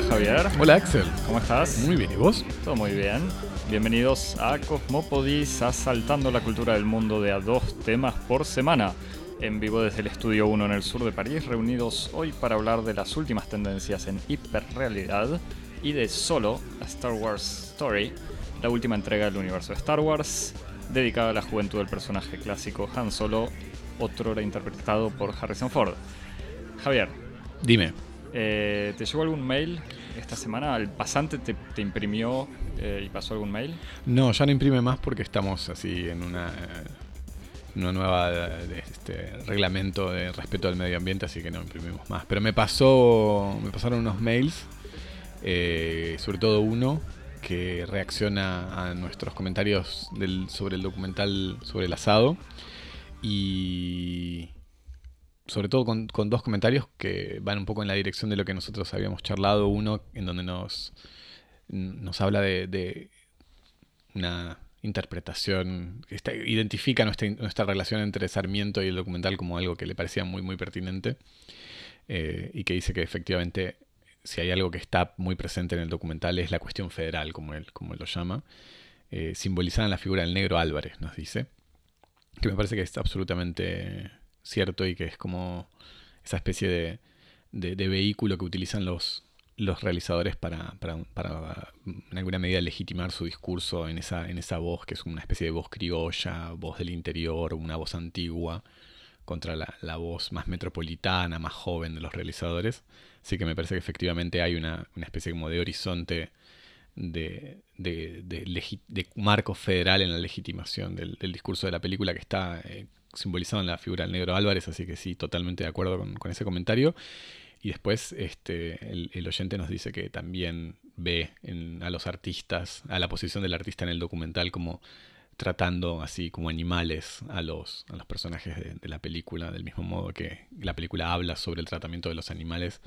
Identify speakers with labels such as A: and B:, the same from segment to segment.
A: Hola Javier.
B: Hola Axel.
A: ¿Cómo estás?
B: Muy bien, ¿y vos?
A: Todo muy bien. Bienvenidos a Cosmopodis, asaltando la cultura del mundo de a dos temas por semana. En vivo desde el Estudio 1 en el sur de París, reunidos hoy para hablar de las últimas tendencias en hiperrealidad y de Solo, a Star Wars Story, la última entrega del universo de Star Wars, dedicada a la juventud del personaje clásico Han Solo, otrora interpretado por Harrison Ford. Javier,
B: Dime.
A: Eh, ¿te llegó algún mail esta semana? ¿El pasante te, imprimió eh, y pasó algún mail?
B: No, ya no imprime más porque estamos así en una, una nueva eh, este, reglamento de respeto al medio ambiente, así que no imprimimos más. Pero me pasó, me pasaron unos mails, eh, sobre todo uno que reacciona a nuestros comentarios sobre el documental sobre el asado y sobre todo con, con dos comentarios que van un poco en la dirección de lo que nosotros habíamos charlado. Uno en donde nos, nos habla de, de una interpretación identifica nuestra, nuestra relación entre Sarmiento y el documental como algo que le parecía muy muy pertinente eh, y que dice que efectivamente si hay algo que está muy presente en el documental es la cuestión federal como él, como él lo llama eh, simbolizada en la figura del negro Álvarez nos dice que me parece que es absolutamente cierto y que es como esa especie de, de- vehículo que utilizan los, los realizadores para, para, en alguna medida legitimar su discurso en esa, en esa voz que es una especie de voz criolla, voz del interior, una voz antigua contra la, la voz más metropolitana, más joven de los realizadores. Así que me parece que efectivamente hay una, una especie como de horizonte de, de, de marco federal en la legitimación del, del discurso de la película que está eh, simbolizado en la figura del negro Álvarez, así que sí, totalmente de acuerdo con, ese comentario. Y después este, el, oyente nos dice que también ve a los artistas, a la posición del artista en el documental como tratando así como animales a los, a los personajes de, de la película, del mismo modo que la película habla sobre el tratamiento de los animales,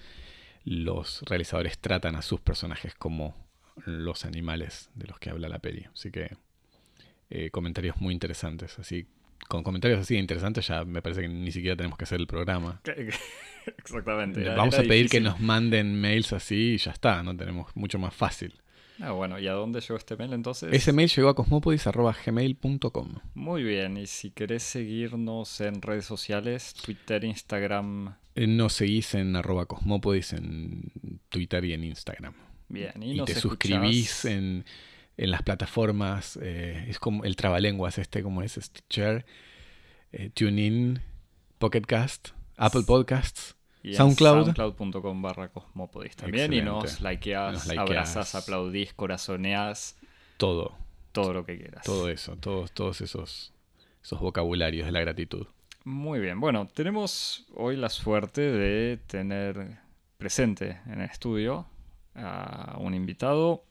B: los realizadores tratan a sus personajes como los animales de los que habla la peli. Así que eh, comentarios muy interesantes. Así, con comentarios así de interesantes ya me parece que ni siquiera tenemos que hacer el programa.
A: Exactamente. era-
B: Vamos
A: era
B: a pedir que nos manden mails así y ya está, no tenemos mucho más fácil.
A: Ah, bueno, ¿y a dónde llegó este mail entonces?
B: Ese mail llegó a cosmopodis.gmail.com.
A: Muy bien, y si querés seguirnos en redes sociales, Twitter, Instagram,
B: Eh, Nos seguís en arroba cosmopodis en Twitter y en Instagram.
A: bien, y,
B: Y,
A: nos
B: te
A: escuchás-
B: suscribís en, en las plataformas. eh, es como el trabalenguas este, como es Stitcher, eh, TuneIn, Pocket Cast, Apple Podcasts.
A: y
B: SoundCloud.
A: soundcloud.com barra cosmopodis también, y nos likeás,
B: Nos likeás.
A: abrazás, aplaudís, corazoneás,
B: Todo,
A: todo lo que quieras.
B: todo eso, todos, todos esos, esos vocabularios de la gratitud.
A: Muy bien, bueno, tenemos hoy la suerte de tener presente en el estudio a un invitado,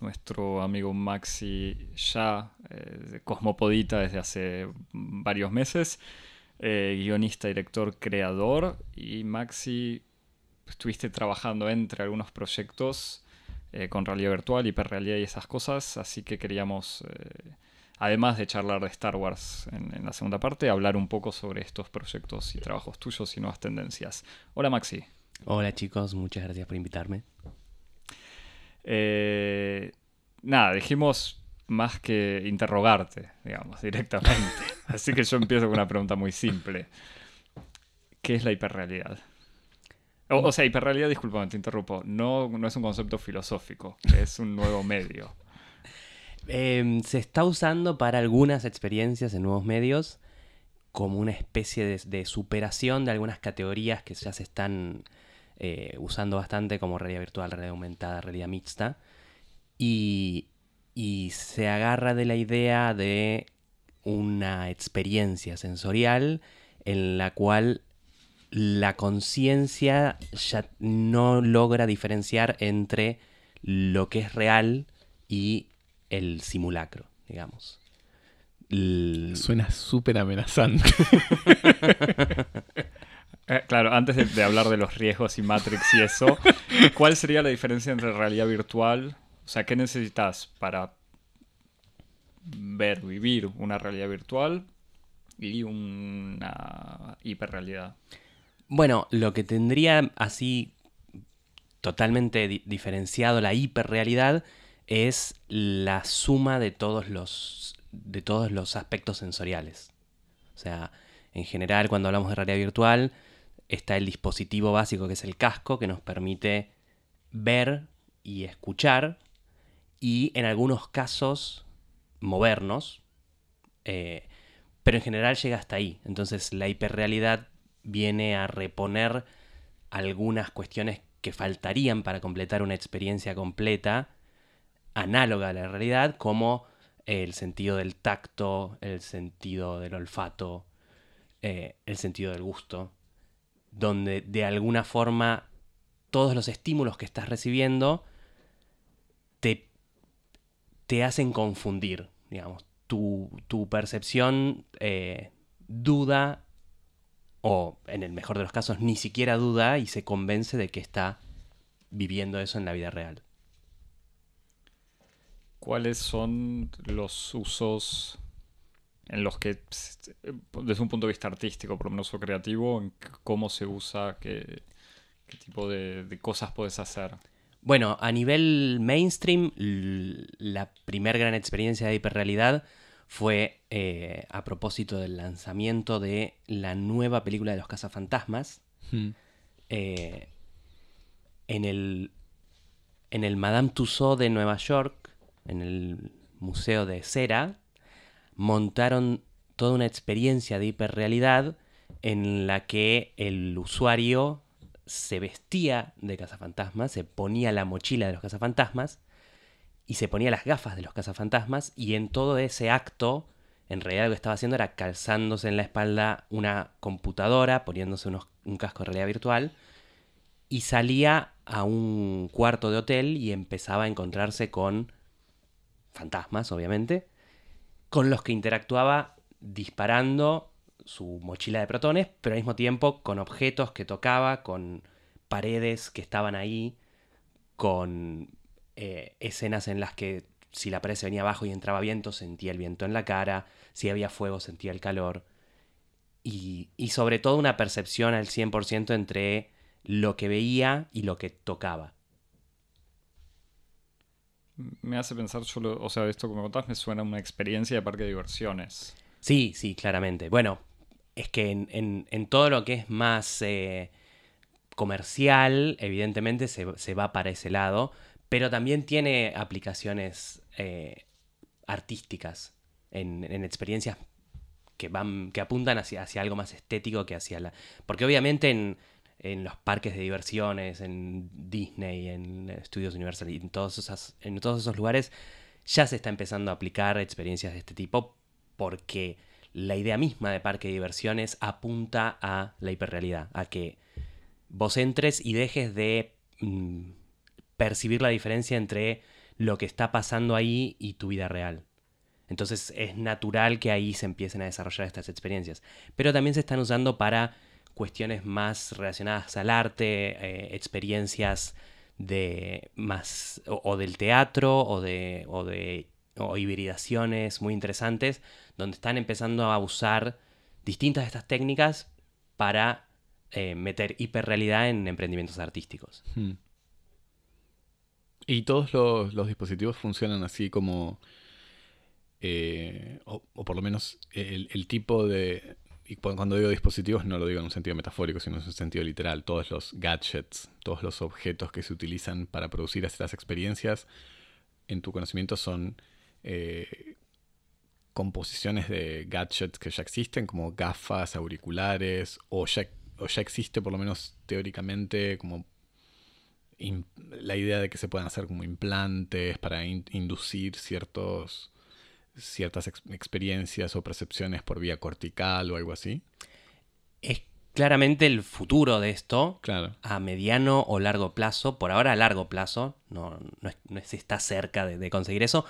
A: nuestro amigo Maxi ya eh, de Cosmopodita desde hace varios meses, eh, guionista, director, creador, y Maxi estuviste trabajando entre algunos proyectos eh, con realidad virtual, hiperrealidad y esas cosas, así que queríamos... eh, además de charlar de Star Wars en la segunda parte, hablar un poco sobre estos proyectos y trabajos tuyos y nuevas tendencias. Hola Maxi.
C: Hola chicos, muchas gracias por invitarme.
A: Eh, nada, dijimos más que interrogarte, digamos, directamente. Así que yo empiezo con una pregunta muy simple. ¿Qué es la hiperrealidad? O, sea, hiperrealidad, discúlpame, te interrumpo. No, no es un concepto filosófico, es un nuevo medio.
C: Em, se está usando para algunas experiencias en nuevos medios como una especie de superación de algunas categorías que ya se están eh, usando bastante como realidad virtual, realidad aumentada, realidad mixta. Y, y se agarra de la idea de una experiencia sensorial en la cual la conciencia ya no logra diferenciar entre lo que es real y el simulacro, digamos. L-
B: Suena súper amenazante.
A: Eh, claro, antes de, hablar de los riesgos y Matrix y eso, ¿cuál sería la diferencia entre realidad virtual? O sea, ¿qué necesitas para ver, vivir una realidad virtual y una hiperrealidad?
C: Bueno, lo que tendría así totalmente di- diferenciado, la hiperrealidad, es la suma de todos los, de todos los aspectos sensoriales. O sea, en general, cuando hablamos de realidad virtual, está el dispositivo básico que es el casco, que nos permite ver y escuchar, y en algunos casos movernos, eh, pero en general llega hasta ahí. Entonces la hiperrealidad viene a reponer algunas cuestiones que faltarían para completar una experiencia completa, análoga a la realidad, como el sentido del tacto, el sentido del olfato, eh, el sentido del gusto, donde de alguna forma todos los estímulos que estás recibiendo te, te hacen confundir, digamos. Tu, tu percepción eh, duda o en el mejor de los casos ni siquiera duda y se convence de que está viviendo eso en la vida real.
A: ¿Cuáles son los usos en los que, eh, desde un punto de vista artístico, por lo menos o creativo, en cómo se usa, qué, qué tipo de, de cosas puedes hacer?
C: Bueno, a nivel mainstream, la primer gran experiencia de hiperrealidad fue eh, a propósito del lanzamiento de la nueva película de los cazafantasmas.
B: Hmm.
C: eh, en, el, en el Madame Tussauds de Nueva York, en el Museo de Cera, montaron toda una experiencia de hiperrealidad en la que el usuario se vestía de cazafantasmas, se ponía la mochila de los cazafantasmas y se ponía las gafas de los cazafantasmas y en todo ese acto, en realidad lo que estaba haciendo era calzándose en la espalda una computadora, poniéndose unos- un casco de realidad virtual y salía a un cuarto de hotel y empezaba a encontrarse con fantasmas, obviamente, con los que interactuaba disparando su mochila de protones, pero al mismo tiempo con objetos que tocaba, con paredes que estaban ahí, con eh, escenas en las que si la pared se venía abajo y entraba viento, sentía el viento en la cara, si había fuego, sentía el calor. Y, y sobre todo una percepción al 100% entre lo que veía y lo que tocaba.
A: Me hace pensar, yo o sea, esto que me contás me suena a una experiencia de parque de diversiones.
C: Sí, sí, claramente. Bueno, es que en, en- en todo lo que es más eh, comercial, evidentemente se, se va para ese lado, pero también tiene aplicaciones eh, artísticas en, en experiencias que van, que apuntan hacia, hacia algo más estético que hacia la. Porque obviamente en, en los parques de diversiones, en Disney, en Estudios Universal y en todos, esas, en todos esos lugares, ya se está empezando a aplicar experiencias de este tipo porque la idea misma de parque de diversiones apunta a la hiperrealidad, a que vos entres y dejes de mm, percibir la diferencia entre lo que está pasando ahí y tu vida real. Entonces es natural que ahí se empiecen a desarrollar estas experiencias. Pero también se están usando para cuestiones más relacionadas al arte, eh, experiencias de más o, del teatro o de, o de hibridaciones muy interesantes donde están empezando a usar distintas de estas técnicas para eh, meter hiperrealidad en emprendimientos artísticos.
B: Hmm. Y todos los, los dispositivos funcionan así como, eh, o, por lo menos el tipo de... Y cu- cuando digo dispositivos no lo digo en un sentido metafórico, sino en un sentido literal. Todos los gadgets, todos los objetos que se utilizan para producir estas experiencias, en tu conocimiento son eh, composiciones de gadgets que ya existen, como gafas, auriculares, o ya, o ya existe por lo menos teóricamente como la idea de que se puedan hacer como implantes para in- inducir ciertos ciertas ex- experiencias o percepciones por vía cortical o algo así.
C: Es claramente el futuro de esto
B: Claro.
C: a mediano o largo plazo, por ahora a largo plazo, no, no, no se está cerca de, de conseguir eso,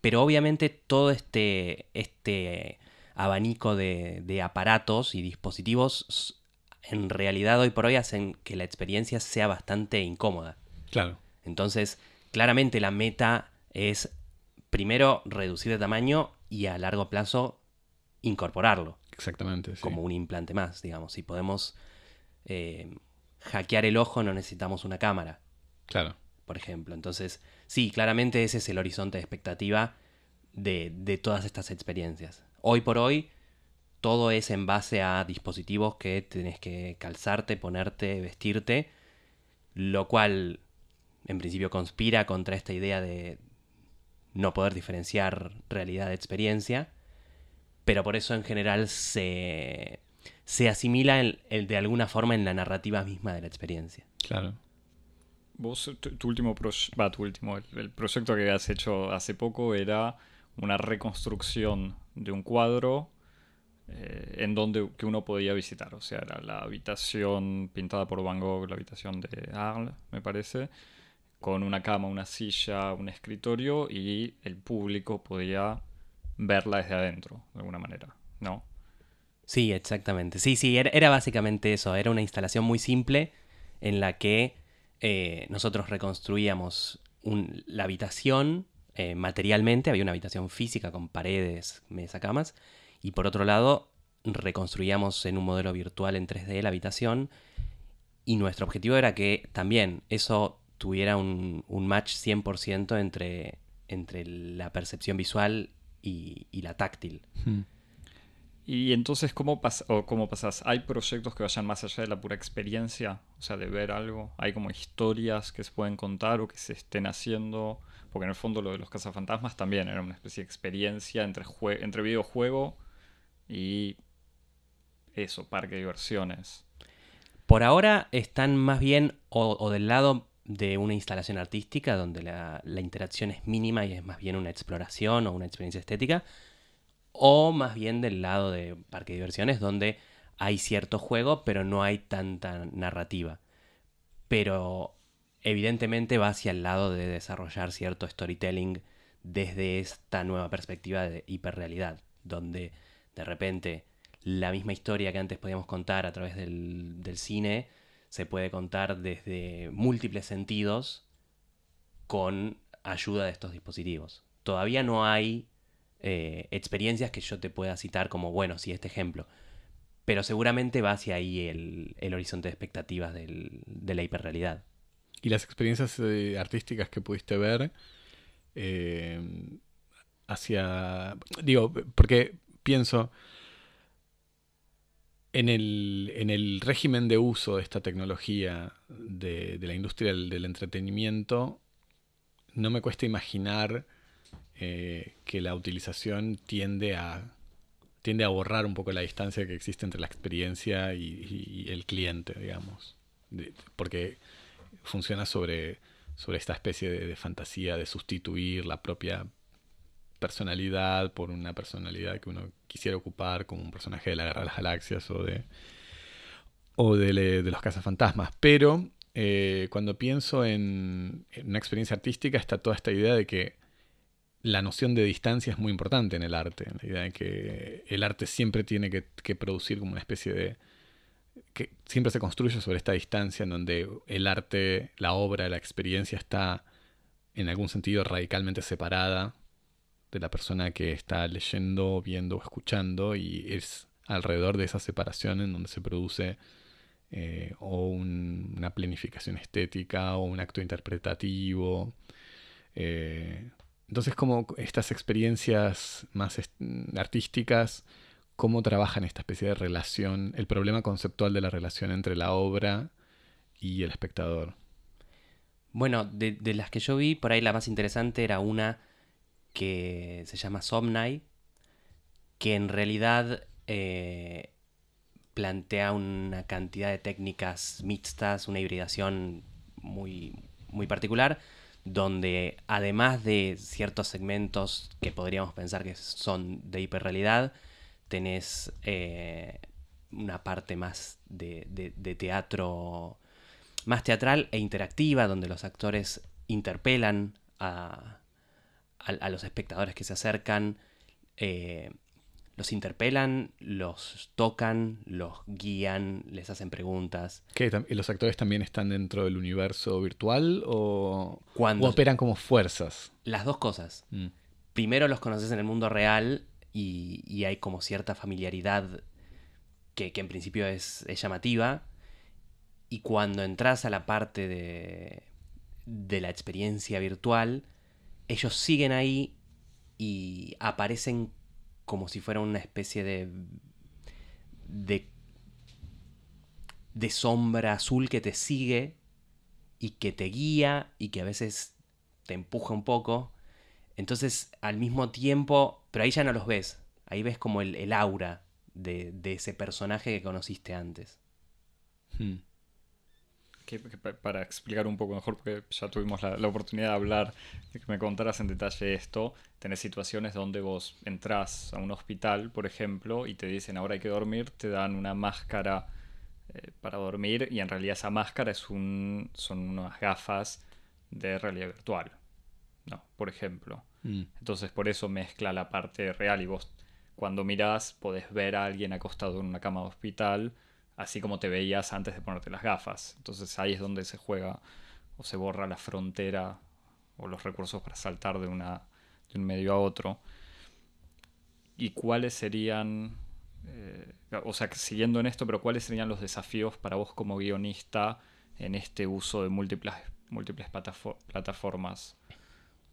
C: pero obviamente todo este, este abanico de, de aparatos y dispositivos en realidad hoy por hoy hacen que la experiencia sea bastante incómoda.
B: Claro.
C: Entonces, claramente la meta es primero reducir de tamaño y a largo plazo incorporarlo
B: Exactamente. sí.
C: como un implante más, digamos. Si podemos eh, hackear el ojo, no necesitamos una cámara.
B: Claro.
C: por ejemplo. Entonces, sí, claramente ese es el horizonte de expectativa de, de todas estas experiencias. Hoy por hoy, todo es en base a dispositivos que tenés que calzarte, ponerte, vestirte, lo cual en principio conspira contra esta idea de no poder diferenciar realidad de experiencia, pero por eso en general se, se asimila en- en- de alguna forma en la narrativa misma de la experiencia.
B: Claro.
A: Vos, tu, tu último proyecto, va, tu último, el, el proyecto que has hecho hace poco era una reconstrucción de un cuadro eh, en donde que uno podía visitar. O sea, era la habitación pintada por Van Gogh, la habitación de Arles, me parece, con una cama, una silla, un escritorio y el público podía verla desde adentro, de alguna manera, ¿no?
C: Sí, exactamente. Sí, sí, era, básicamente eso. Era una instalación muy simple en la que eh, nosotros reconstruíamos la habitación eh, materialmente. Había una habitación física con paredes, mesa, camas. Y por otro lado, reconstruíamos en un modelo virtual en 3D la habitación. Y nuestro objetivo era que también eso tuviera un, un match 100% entre, entre la percepción visual y, y la táctil.
B: Hmm.
A: Y entonces, ¿cómo, pas o ¿cómo pasas? ¿Hay proyectos que vayan más allá de la pura experiencia? O sea, de ver algo. ¿Hay como historias que se pueden contar o que se estén haciendo? Porque en el fondo lo de los cazafantasmas también era una especie de experiencia entre, entre videojuego y eso, parque de diversiones.
C: Por ahora están más bien o, o del lado de una instalación artística donde la, interacción es mínima y es más bien una exploración o una experiencia estética, o más bien del lado de parque de diversiones donde hay cierto juego pero no hay tanta narrativa. Pero evidentemente va hacia el lado de desarrollar cierto storytelling desde esta nueva perspectiva de hiperrealidad, donde de repente la misma historia que antes podíamos contar a través del cine se puede contar desde múltiples sentidos con ayuda de estos dispositivos. Todavía no hay eh, experiencias que yo te pueda citar como, bueno, sí, este ejemplo. Pero seguramente va hacia ahí el, el horizonte de expectativas del- de la hiperrealidad.
B: Y las experiencias eh, artísticas que pudiste ver eh, hacia... Digo, porque pienso en el, en el régimen de uso de esta tecnología de, de la industria del, entretenimiento, no me cuesta imaginar eh, que la utilización tiende a tiende a borrar un poco la distancia que existe entre la experiencia y, el cliente, digamos. Porque funciona sobre, sobre esta especie de fantasía de sustituir la propia personalidad por una personalidad que uno quisiera ocupar como un personaje de la Guerra de las Galaxias o de o de, los cazafantasmas. Pero eh, cuando pienso en, en una experiencia artística está toda esta idea de que la noción de distancia es muy importante en el arte. La idea de que el arte siempre tiene que, que producir como una especie de... que siempre se construye sobre esta distancia en donde el arte, la obra, la experiencia está en algún sentido radicalmente separada de la persona que está leyendo, viendo o escuchando y es alrededor de esa separación en donde se produce eh, o un- una planificación estética o un acto interpretativo. Eh, entonces, como estas experiencias más artísticas, ¿cómo trabajan esta especie de relación, el problema conceptual de la relación entre la obra y el espectador?
C: Bueno, de las que yo vi, por ahí la más interesante era una que se llama Somnai, que en realidad eh, plantea una cantidad de técnicas mixtas, una hibridación muy, muy particular, donde además de ciertos segmentos que podríamos pensar que son de hiperrealidad, tenés eh, una parte más de, de- de teatro, más teatral e interactiva, donde los actores interpelan a, a- a los espectadores que se acercan, eh, los interpelan, los tocan, los guían, les hacen preguntas.
B: ¿Qué, tam- y ¿Los actores también están dentro del universo virtual o,
C: Cuando
B: o operan como fuerzas?
C: las dos cosas.
B: Mm.
C: primero los conoces en el mundo real y, y hay como cierta familiaridad que, que en principio es, es llamativa. Y cuando entras a la parte de, de la experiencia virtual, ellos siguen ahí y aparecen como si fuera una especie de, de, de sombra azul que te sigue y que te guía y que a veces te empuja un poco. Entonces, al mismo tiempo, pero ahí ya no los ves, ahí ves como el, el aura de, de, ese personaje que conociste antes.
A: Hmm. Que, que, para explicar un poco mejor, porque ya tuvimos la, la, oportunidad de hablar, de que me contaras en detalle esto, tenés situaciones donde vos entras a un hospital, por ejemplo, y te dicen ahora hay que dormir, te dan una máscara eh, para dormir y en realidad esa máscara es un, son unas gafas de realidad virtual, ¿no? Por ejemplo. Mm. Entonces por eso mezcla la parte real y vos cuando mirás podés ver a alguien acostado en una cama de hospital, así como te veías antes de ponerte las gafas. Entonces ahí es donde se juega o se borra la frontera o los recursos para saltar de, una, de un medio a otro. ¿Y cuáles serían, eh, o sea, siguiendo en esto, pero cuáles serían los desafíos para vos como guionista en este uso de múltiples, múltiples plataformas?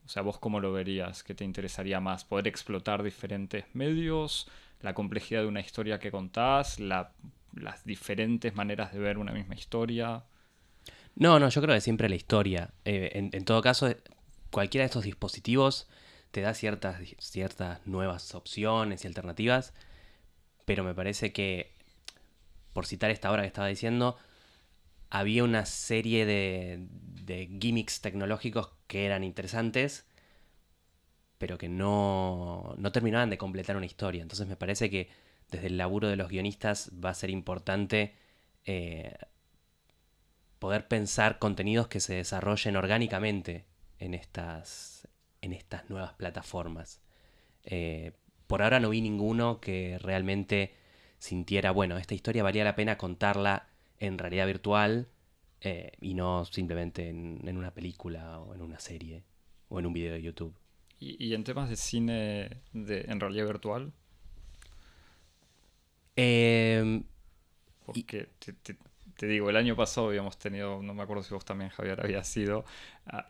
A: O sea, vos cómo lo verías, ¿qué te interesaría más? ¿Poder explotar diferentes medios? ¿La complejidad de una historia que contás? La, ¿Las diferentes maneras de ver una misma historia?
C: No, no, yo creo que siempre la historia. Eh, en, todo caso, cualquiera de estos dispositivos te da ciertas, ciertas nuevas opciones y alternativas, pero me parece que, por citar esta hora que estaba diciendo, había una serie de, de gimmicks tecnológicos que eran interesantes, pero que no, no terminaban de completar una historia. Entonces me parece que desde el laburo de los guionistas va a ser importante eh, poder pensar contenidos que se desarrollen orgánicamente en estas, en estas nuevas plataformas. Eh, por ahora no vi ninguno que realmente sintiera, bueno, esta historia valía la pena contarla en realidad virtual eh, y no simplemente en, una película o en una serie o en un video de YouTube.
A: ¿Y, y en temas de cine de, en realidad virtual?
C: Eh,
A: Porque te, digo, el año pasado habíamos tenido, no me acuerdo si vos también, Javier, había sido,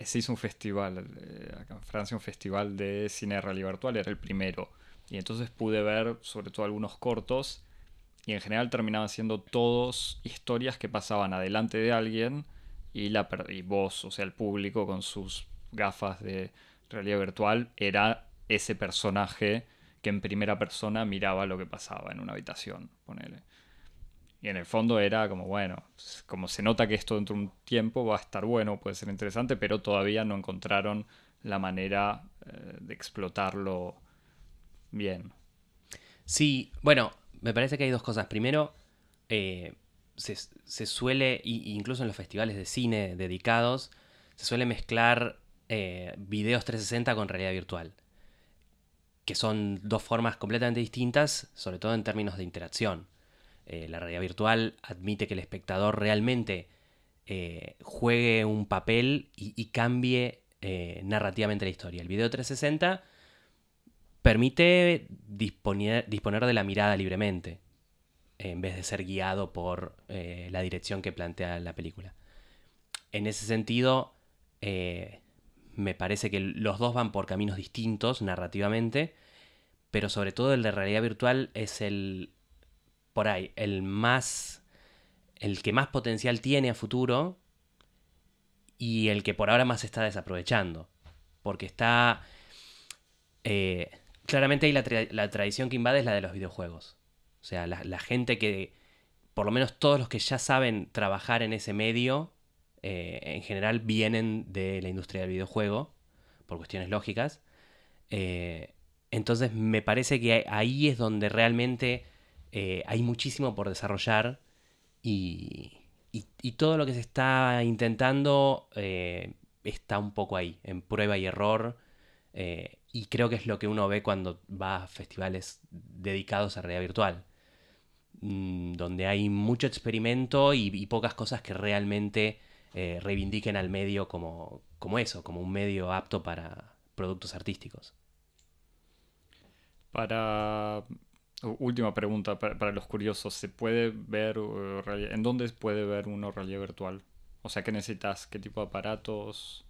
A: se hizo un festival, eh, acá en Francia, un festival de cine de realidad virtual, era el primero. Y entonces pude ver sobre todo algunos cortos y en general terminaban siendo todos historias que pasaban adelante de alguien y, la, y vos, o sea, el público con sus gafas de realidad virtual, era ese personaje que en primera persona miraba lo que pasaba en una habitación, ponele. Y en el fondo era como, bueno, como se nota que esto dentro de un tiempo va a estar bueno, puede ser interesante, pero todavía no encontraron la manera eh, de explotarlo bien.
C: Sí, bueno, me parece que hay dos cosas. Primero, eh, se, suele, incluso en los festivales de cine dedicados, se suele mezclar eh, videos 360 con realidad virtual. Que son dos formas completamente distintas, sobre todo en términos de interacción. Eh, la realidad virtual admite que el espectador realmente eh, juegue un papel y, cambie narrativamente la historia. El video 360 permite disponer, disponer de la mirada libremente, en vez de ser guiado por eh, la dirección que plantea la película. En ese sentido, eh, me parece que los dos van por caminos distintos narrativamente, pero sobre todo el de realidad virtual es el, por ahí, el más, el que más potencial tiene a futuro y el que por ahora más está desaprovechando, porque está... Eh, claramente ahí la, tra la, tradición que invade es la de los videojuegos. O sea, la, gente que, por lo menos todos los que ya saben trabajar en ese medio, eh, en general vienen de la industria del videojuego, por cuestiones lógicas. Eh, entonces me parece que ahí es donde realmente eh, hay muchísimo por desarrollar y, todo lo que se está intentando está un poco ahí, en prueba y error. Y creo que es lo que uno ve cuando va a festivales dedicados a realidad virtual, mmm, donde hay mucho experimento y pocas cosas que realmente eh, reivindiquen al medio como, como eso, como un medio apto para productos artísticos.
A: Para última pregunta para, para, los curiosos, ¿se puede ver en dónde puede ver uno realidad virtual? O sea, ¿qué necesitas? ¿Qué tipo de aparatos?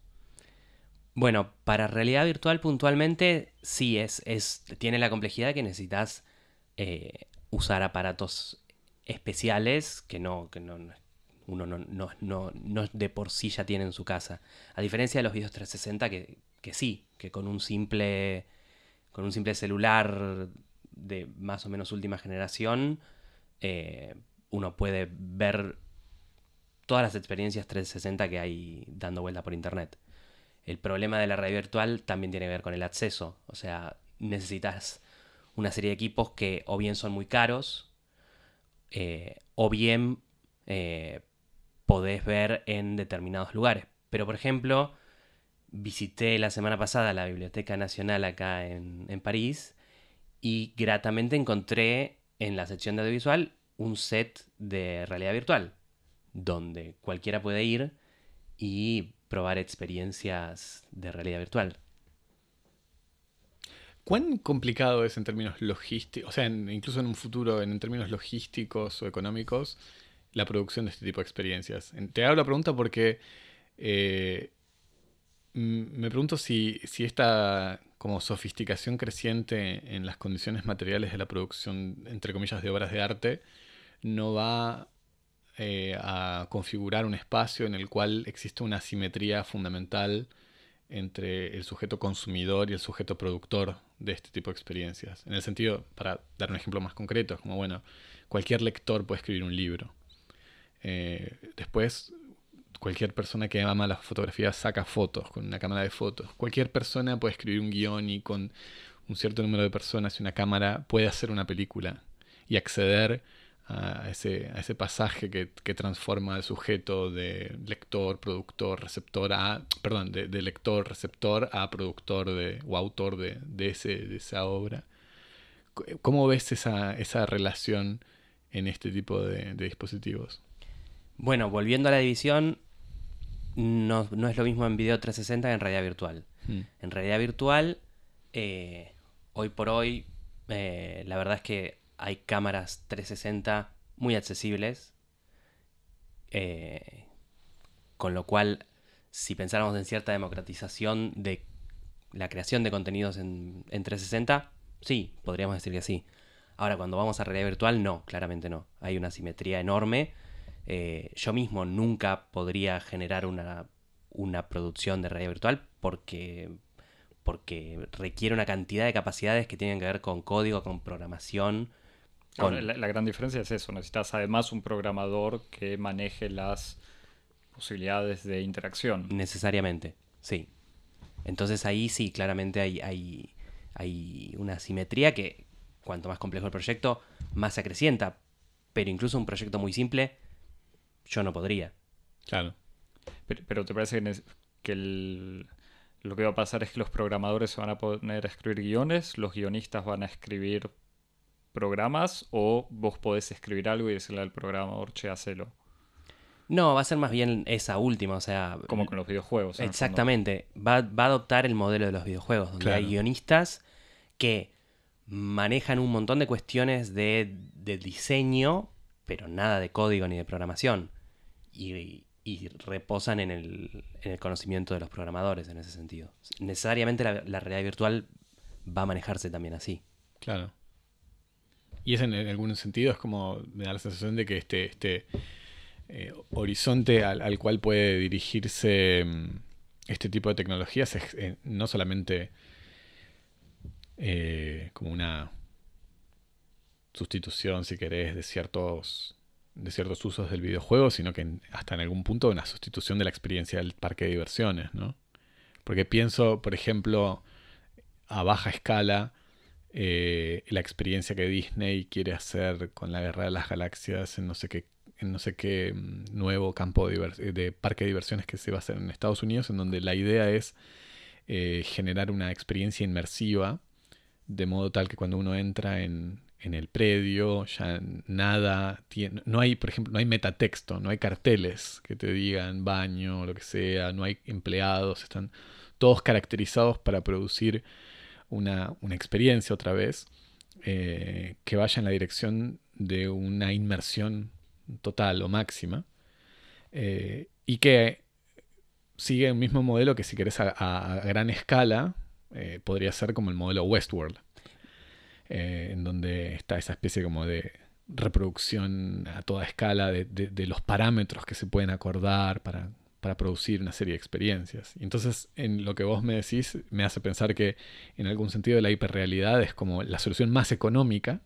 C: Bueno, para realidad virtual puntualmente sí es, es tiene la complejidad que necesitas eh, usar aparatos especiales que no, que no uno no, no, no, no, de por sí ya tiene en su casa. A diferencia de los videos 360 que, que sí, que con un simple con un simple celular de más o menos última generación eh, uno puede ver todas las experiencias 360 que hay dando vuelta por internet. El problema de la red virtual también tiene que ver con el acceso. O sea, necesitas una serie de equipos que o bien son muy caros, eh, o bien eh, podés ver en determinados lugares. Pero, por ejemplo, visité la semana pasada la Biblioteca Nacional acá en, París y gratamente encontré en la sección de audiovisual un set de realidad virtual, donde cualquiera puede ir y probar experiencias de realidad virtual.
B: ¿Cuán complicado es en términos logísticos, o sea, incluso en un futuro, en términos logísticos o económicos, la producción de este tipo de experiencias? Te hago la pregunta porque eh, me pregunto si, si esta como sofisticación creciente en las condiciones materiales de la producción, entre comillas, de obras de arte, no va eh, a configurar un espacio en el cual existe una simetría fundamental entre el sujeto consumidor y el sujeto productor de este tipo de experiencias. En el sentido, para dar un ejemplo más concreto, como, bueno, cualquier lector puede escribir un libro. Eh, después, cualquier persona que ama la fotografía saca fotos con una cámara de fotos. Cualquier persona puede escribir un guion y con un cierto número de personas y una cámara puede hacer una película y acceder a ese, pasaje que, transforma al sujeto de lector, productor, receptor a, perdón, de, lector, receptor a productor de, o autor de, esa obra. ¿Cómo ves esa relación en este tipo de, dispositivos?
C: Bueno, volviendo a la división, no, es lo mismo en video 360 que en realidad virtual. Hmm. En realidad virtual, eh, hoy por hoy, eh, la verdad es que hay cámaras 360 muy accesibles. Eh, con lo cual, si pensáramos en cierta democratización de la creación de contenidos en, 360, sí, podríamos decir que sí. Ahora, cuando vamos a realidad virtual, no, claramente no. Hay una simetría enorme. Eh, yo mismo nunca podría generar una, una producción de realidad virtual porque porque requiere una cantidad de capacidades que tienen que ver con código, con programación,
A: la, gran diferencia es eso, necesitas además un programador que maneje las posibilidades de interacción.
C: Necesariamente, sí. Entonces ahí sí, claramente hay, hay, hay una simetría que cuanto más complejo el proyecto, más se acrecienta. Pero incluso un proyecto muy simple, yo no podría.
A: Claro. Pero, ¿te parece que, que lo que va a pasar es que los programadores se van a poner a escribir guiones, los guionistas van a escribir programas o vos podés escribir algo y decirle al programador, che, hacelo?
C: No, va a ser más bien esa última, o sea...
A: Como con los videojuegos.
C: Exactamente, va, a adoptar el modelo de los videojuegos, donde hay guionistas que manejan un montón de cuestiones de, diseño, pero nada de código ni de programación. Y, reposan en el, conocimiento de los programadores en ese sentido. Necesariamente la realidad virtual va a manejarse también así.
B: Claro. Y es en, algún sentido, es como me da la sensación de que este, este eh, horizonte al, cual puede dirigirse mm, este tipo de tecnologías es eh, no solamente eh, como una sustitución, si querés, de ciertos de ciertos usos del videojuego, sino que hasta en algún punto una sustitución de la experiencia del parque de diversiones, ¿no? Porque pienso, por ejemplo, a baja escala, eh, la experiencia que Disney quiere hacer con la Guerra de las Galaxias en no sé qué, no sé qué mm, nuevo campo de, parque de diversiones que se va a hacer en Estados Unidos, en donde la idea es eh, generar una experiencia inmersiva, de modo tal que cuando uno entra en, en el predio, ya nada tiene, no hay, por ejemplo, no hay metatexto, no hay carteles que te digan baño, lo que sea, no hay empleados, están todos caracterizados para producir una, experiencia otra vez eh, que vaya en la dirección de una inmersión total o máxima. Eh, y que sigue el mismo modelo que si querés a, a gran escala, eh, podría ser como el modelo Westworld, eh, en donde está esa especie como de reproducción a toda escala de, de- los parámetros que se pueden acordar para, para producir una serie de experiencias. Y entonces, en lo que vos me decís, me hace pensar que en algún sentido la hiperrealidad es como la solución más económica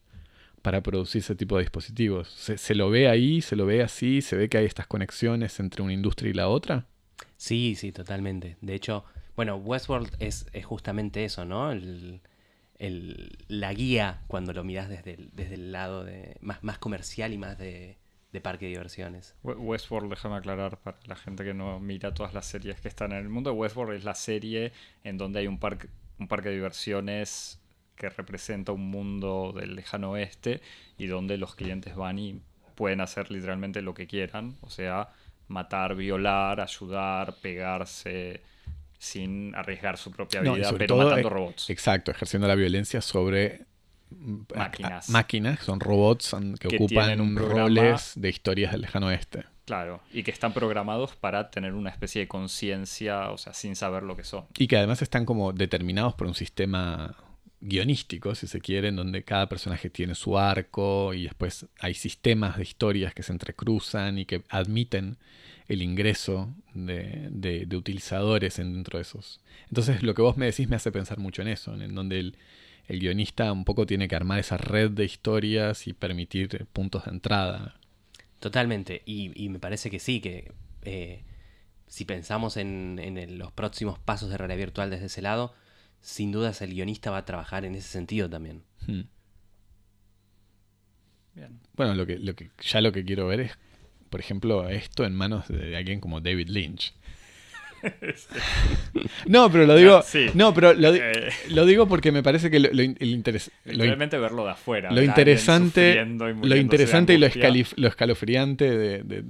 B: para producir ese tipo de dispositivos. ¿Se, se lo ve ahí? ¿Se lo ve así? ¿Se ve que hay estas conexiones entre una industria y la otra?
C: Sí, sí, totalmente. De hecho, bueno, Westworld es, es justamente eso, ¿no? El- la guía cuando lo miras desde el, desde el lado de, más, más comercial y más de, de parque de diversiones.
A: We- Westworld, déjame aclarar para la gente que no mira todas las series que están en el mundo. Westworld es la serie en donde hay un parque, un parque de diversiones que representa un mundo del lejano oeste y donde los clientes van y pueden hacer literalmente lo que quieran. O sea, matar, violar, ayudar, pegarse sin arriesgar su propia vida, pero
B: todo,
A: matando
B: eh,
A: robots.
B: Exacto, ejerciendo la violencia sobre mm,
A: Máquinas.
B: máquinas, son robots que,
A: Que
B: ocupan
A: un
B: roles de historias del lejano oeste.
A: Claro, y que están programados para tener una especie de conciencia, o sea, sin saber lo que son.
B: Y que además están como determinados por un sistema guionístico, si se quiere, en donde cada personaje tiene su arco y después hay sistemas de historias que se entrecruzan y que admiten el ingreso de, de- de utilizadores en- dentro de esos. Entonces lo que vos me decís me hace pensar mucho en eso, en, en donde el, el guionista un poco tiene que armar esa red de historias y permitir puntos de entrada.
C: Totalmente. Y, y me parece que sí, que eh, si pensamos en, en el- los próximos pasos de realidad virtual desde ese lado, sin dudas el guionista va a trabajar en ese sentido también.
B: Hmm.
A: Bien.
B: Bueno, lo que, lo que, ya lo que quiero ver es, por ejemplo, esto en manos de alguien como David Lynch. No, pero lo digo.
A: Sí.
B: No, pero lo,
A: Eh.
B: lo digo porque me parece que lo, lo el interes- lo
A: verlo de afuera.
B: lo interesante,
A: y
B: lo interesante y lo,
A: angustia.
B: escalif- lo escalofriante de, de-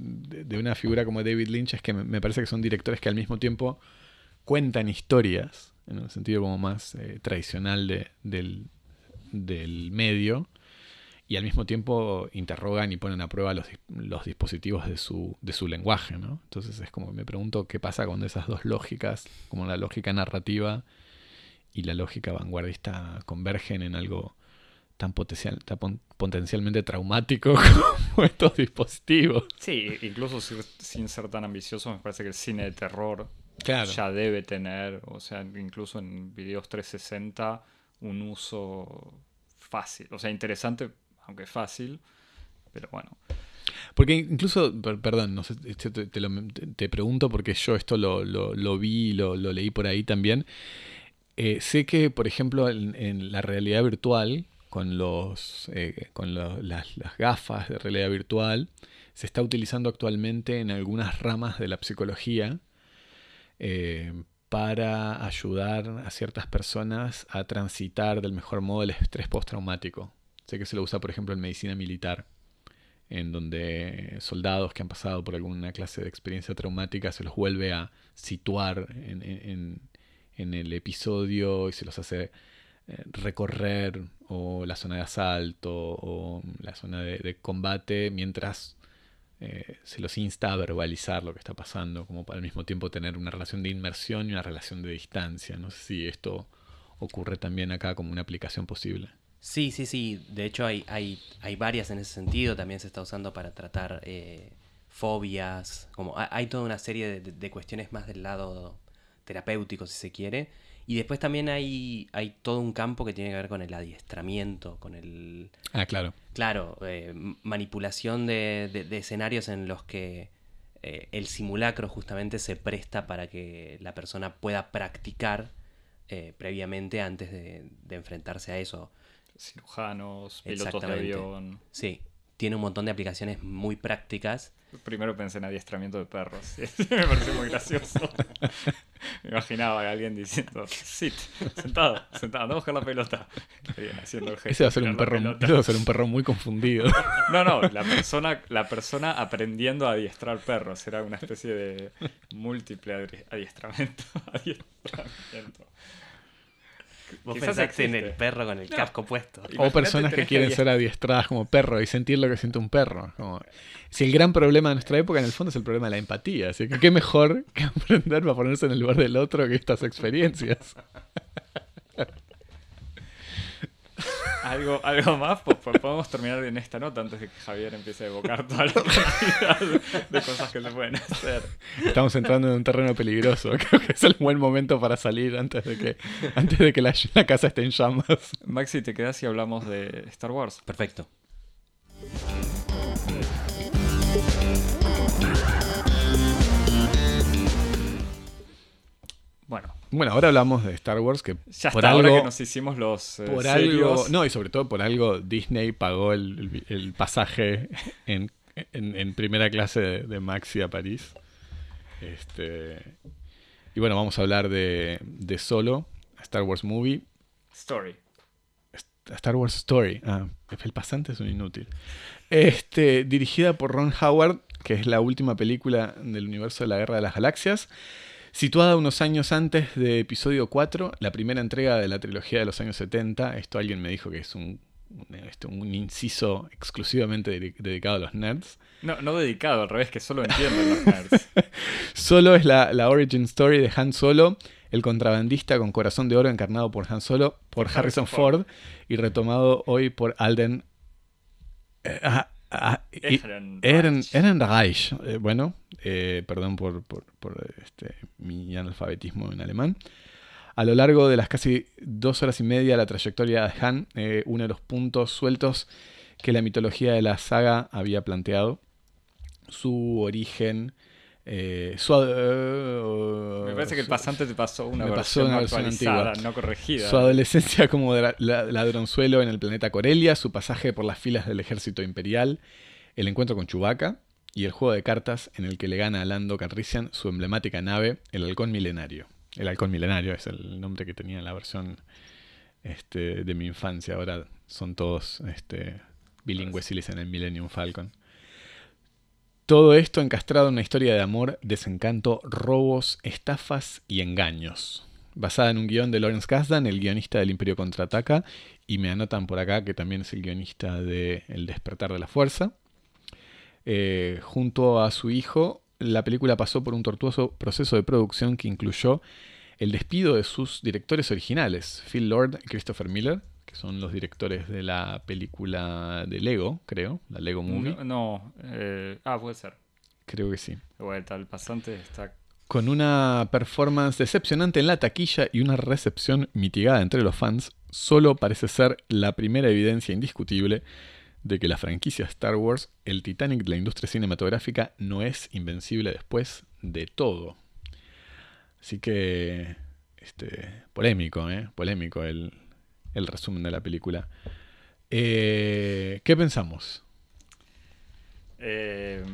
B: una figura como David Lynch es que me, me parece que son directores que al mismo tiempo cuentan historias, en un sentido como más eh, tradicional de- del, del medio, y al mismo tiempo interrogan y ponen a prueba los, los dispositivos de su, de su lenguaje, ¿no? Entonces es como me pregunto qué pasa cuando esas dos lógicas, como la lógica narrativa y la lógica vanguardista, convergen en algo tan, potencial, tan potencialmente traumático como estos dispositivos.
A: Sí, incluso si- sin ser tan ambicioso, me parece que el cine de terror
B: Claro.
A: ya debe tener, o sea, incluso en videos 360, un uso fácil. O sea, interesante, aunque fácil, pero bueno.
B: Porque incluso, per- perdón, no sé, te, lo- te- pregunto porque yo esto lo, vi, lo, lo leí por ahí también. Eh, sé que, por ejemplo, en, la realidad virtual, con, los, eh, con las gafas de realidad virtual, se está utilizando actualmente en algunas ramas de la psicología eh, para ayudar a ciertas personas a transitar del mejor modo el estrés postraumático. Sé que se lo usa, por ejemplo, en medicina militar en donde soldados que han pasado por alguna clase de experiencia traumática se los vuelve a situar en, el episodio y se los hace eh, recorrer o la zona de asalto o la zona de, de combate mientras eh, se los insta a verbalizar lo que está pasando, como para al mismo tiempo tener una relación de inmersión y una relación de distancia. No sé si esto ocurre también acá como una aplicación posible.
C: Sí, sí, sí. De hecho, hay, hay, hay varias en ese sentido. También se está usando para tratar eh, fobias. Como ha- hay toda una serie de, de- cuestiones más del lado terapéutico, si se quiere. Y después también hay, hay todo un campo que tiene que ver con el adiestramiento, con el,
B: Ah, claro.
C: claro, eh, manipulación de, de- de escenarios en los que eh, el simulacro justamente se presta para que la persona pueda practicar eh, previamente antes de, de enfrentarse a eso.
A: Cirujanos, pilotos de avión.
C: Sí, tiene un montón de aplicaciones muy prácticas.
A: Primero pensé en adiestramiento de perros. Me pareció muy gracioso. Me imaginaba a alguien diciendo, sit, sentado, sentado, anda a buscar la pelota. Bien, haciendo el gesto.
B: Ese va a ser un perro, ese va a ser un perro muy confundido.
A: No, no, la persona, la persona aprendiendo a adiestrar perros. Era una especie de múltiple adiestramiento. adiestramiento.
C: Vos
A: Quizás
C: pensaste en el perro con el
A: No.
C: casco puesto.
B: O
A: Imagínate
B: personas que quieren ser adiestradas como perro y sentir lo que siente un perro. Como- si el gran problema de nuestra época en el fondo es el problema de la empatía. Así que qué mejor que aprender para ponerse en el lugar del otro que estas experiencias.
A: Algo, algo más, pues, pues podemos terminar en esta nota antes de que Javier empiece a evocar toda la cantidad de cosas que se pueden hacer.
B: Estamos entrando en un terreno peligroso. Creo que es el buen momento para salir antes de que, antes de que la, la casa esté en llamas.
A: Maxi, ¿te quedas si hablamos de Star Wars?
C: Perfecto.
A: Bueno,
B: Bueno, ahora hablamos de Star Wars que
A: ya
B: por
A: está, ahora
B: algo,
A: que nos hicimos los eh,
B: por algo,
A: serios,
B: no y sobre todo por algo Disney pagó el, el- el pasaje en, en- en primera clase de, de Maxi a París. Este, y bueno, vamos a hablar de, de Solo, Star Wars Movie,
A: Story.
B: Star Wars Story. Ah, el pasante es un inútil. Este, dirigida por Ron Howard, que es la última película del universo de la Guerra de las Galaxias. Situada unos años antes de episodio 4, la primera entrega de la trilogía de los años 70. Esto alguien me dijo que es un, un, este, un inciso exclusivamente dedi- dedicado a los nerds.
A: No, no dedicado, al revés, que solo entienden los nerds.
B: Solo es la, la origin story de Han Solo, el contrabandista con corazón de oro encarnado por Han Solo, por
A: Harrison
B: Harrison Ford, y retomado hoy por Alden eh, ah, ah. Eren- Ehrenreich. Eh, bueno, eh, perdón por, por- por, este, mi analfabetismo en alemán. A lo largo de las casi dos horas y media, la trayectoria de Han, eh, uno de los puntos sueltos que la mitología de la saga había planteado. Su origen, eh, su, eh,
A: Me parece que el pasante te pasó una
B: me pasó
A: versión
B: una versión
A: actualizada,
B: antigua.
A: no corregida.
B: Su adolescencia como ladronzuelo en el planeta Corelia, su pasaje por las filas del ejército imperial, el encuentro con Chewbacca y el juego de cartas en el que le gana a Lando Calrissian su emblemática nave, el Halcón Milenario. El Halcón Milenario es el nombre que tenía en la versión este, de mi infancia. Ahora son todos este, bilingües y le dicen el Millennium Falcon. Todo esto encastrado en una historia de amor, desencanto, robos, estafas y engaños. Basada en un guion de Lawrence Kasdan, el guionista del Imperio Contraataca, y me anotan por acá que también es el guionista de El Despertar de la Fuerza. Eh, junto a su hijo, la película pasó por un tortuoso proceso de producción que incluyó el despido de sus directores originales, Phil Lord y Christopher Miller, que son los directores de la película de Lego, creo, la Lego Movie.
A: No, no, eh, ah, puede ser.
B: Creo que sí.
A: De vuelta, el pasante está
B: Con una performance decepcionante en la taquilla y una recepción mitigada entre los fans, solo parece ser la primera evidencia indiscutible de que la franquicia Star Wars, el Titanic de la industria cinematográfica, no es invencible después de todo. Así que, este, polémico, ¿eh? Polémico el, el resumen de la película. Eh, ¿Qué pensamos?
A: Eh,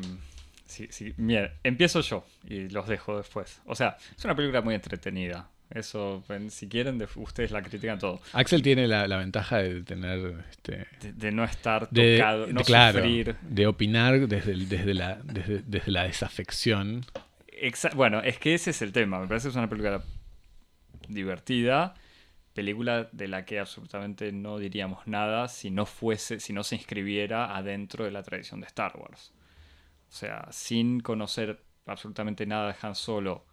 A: sí, sí, mira, empiezo yo y los dejo después. O sea, es una película muy entretenida. Eso, si quieren, de- ustedes la critican todo.
B: Axel tiene la, la ventaja de tener este,
A: De, de no estar tocado,
B: de-
A: no
B: claro,
A: sufrir.
B: de opinar desde, desde, la, desde, desde la desafección.
A: Exa- bueno, es que ese es el tema. Me parece que es una película divertida. Película de la que absolutamente no diríamos nada si no fuese, si no se inscribiera adentro de la tradición de Star Wars. O sea, sin conocer absolutamente nada de Han Solo,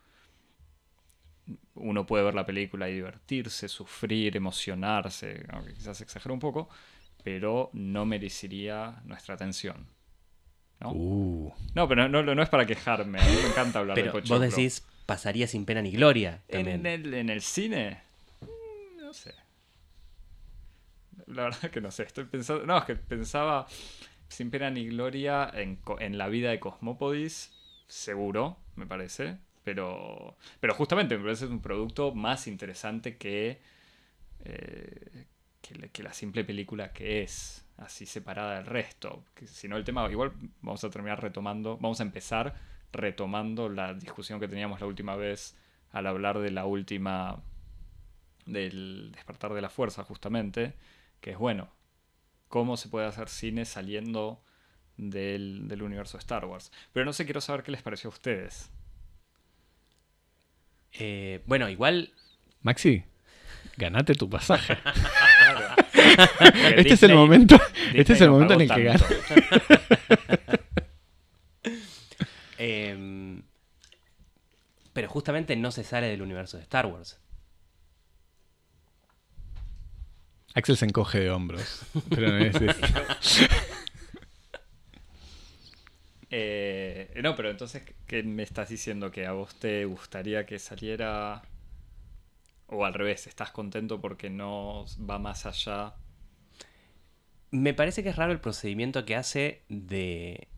A: uno puede ver la película y divertirse, sufrir, emocionarse, aunque quizás exagero un poco, pero no merecería nuestra atención. ¿no?
B: Uh,
A: No, pero no, no, no es para quejarme. A mí me encanta hablar
C: Pero
A: de
C: vos
A: Pochoclo.
C: decís, pasaría sin pena ni gloria.
A: ¿En,
C: En el-
A: el, en el cine? Mm, No sé. La verdad que no sé. Estoy pensando. No, es que pensaba sin pena ni gloria en, en la vida de Cosmópodis. Seguro, me parece. Pero, pero justamente me parece un producto más interesante que, eh, que, la- simple película que es, así separada del resto. Si no, el tema, igual vamos a terminar retomando, vamos a empezar retomando la discusión que teníamos la última vez al hablar de la última, del despertar de la fuerza, justamente, que es bueno, cómo se puede hacer cine saliendo del, del universo Star Wars. Pero no sé, quiero saber qué les pareció a ustedes.
C: Eh, bueno, igual
B: Maxi, ganate tu pasaje. Este es el momento,
A: Disney
B: este es el momento en el que gana.
A: tanto.
C: Em, pero justamente no se sale del universo de Star Wars.
B: Axel se encoge de hombros. Pero no es-
A: Eh, no, pero entonces, ¿qué me estás diciendo? ¿Que a vos te gustaría que saliera? O al revés, ¿estás contento porque no va más allá?
C: Me parece que es raro el procedimiento que hace de.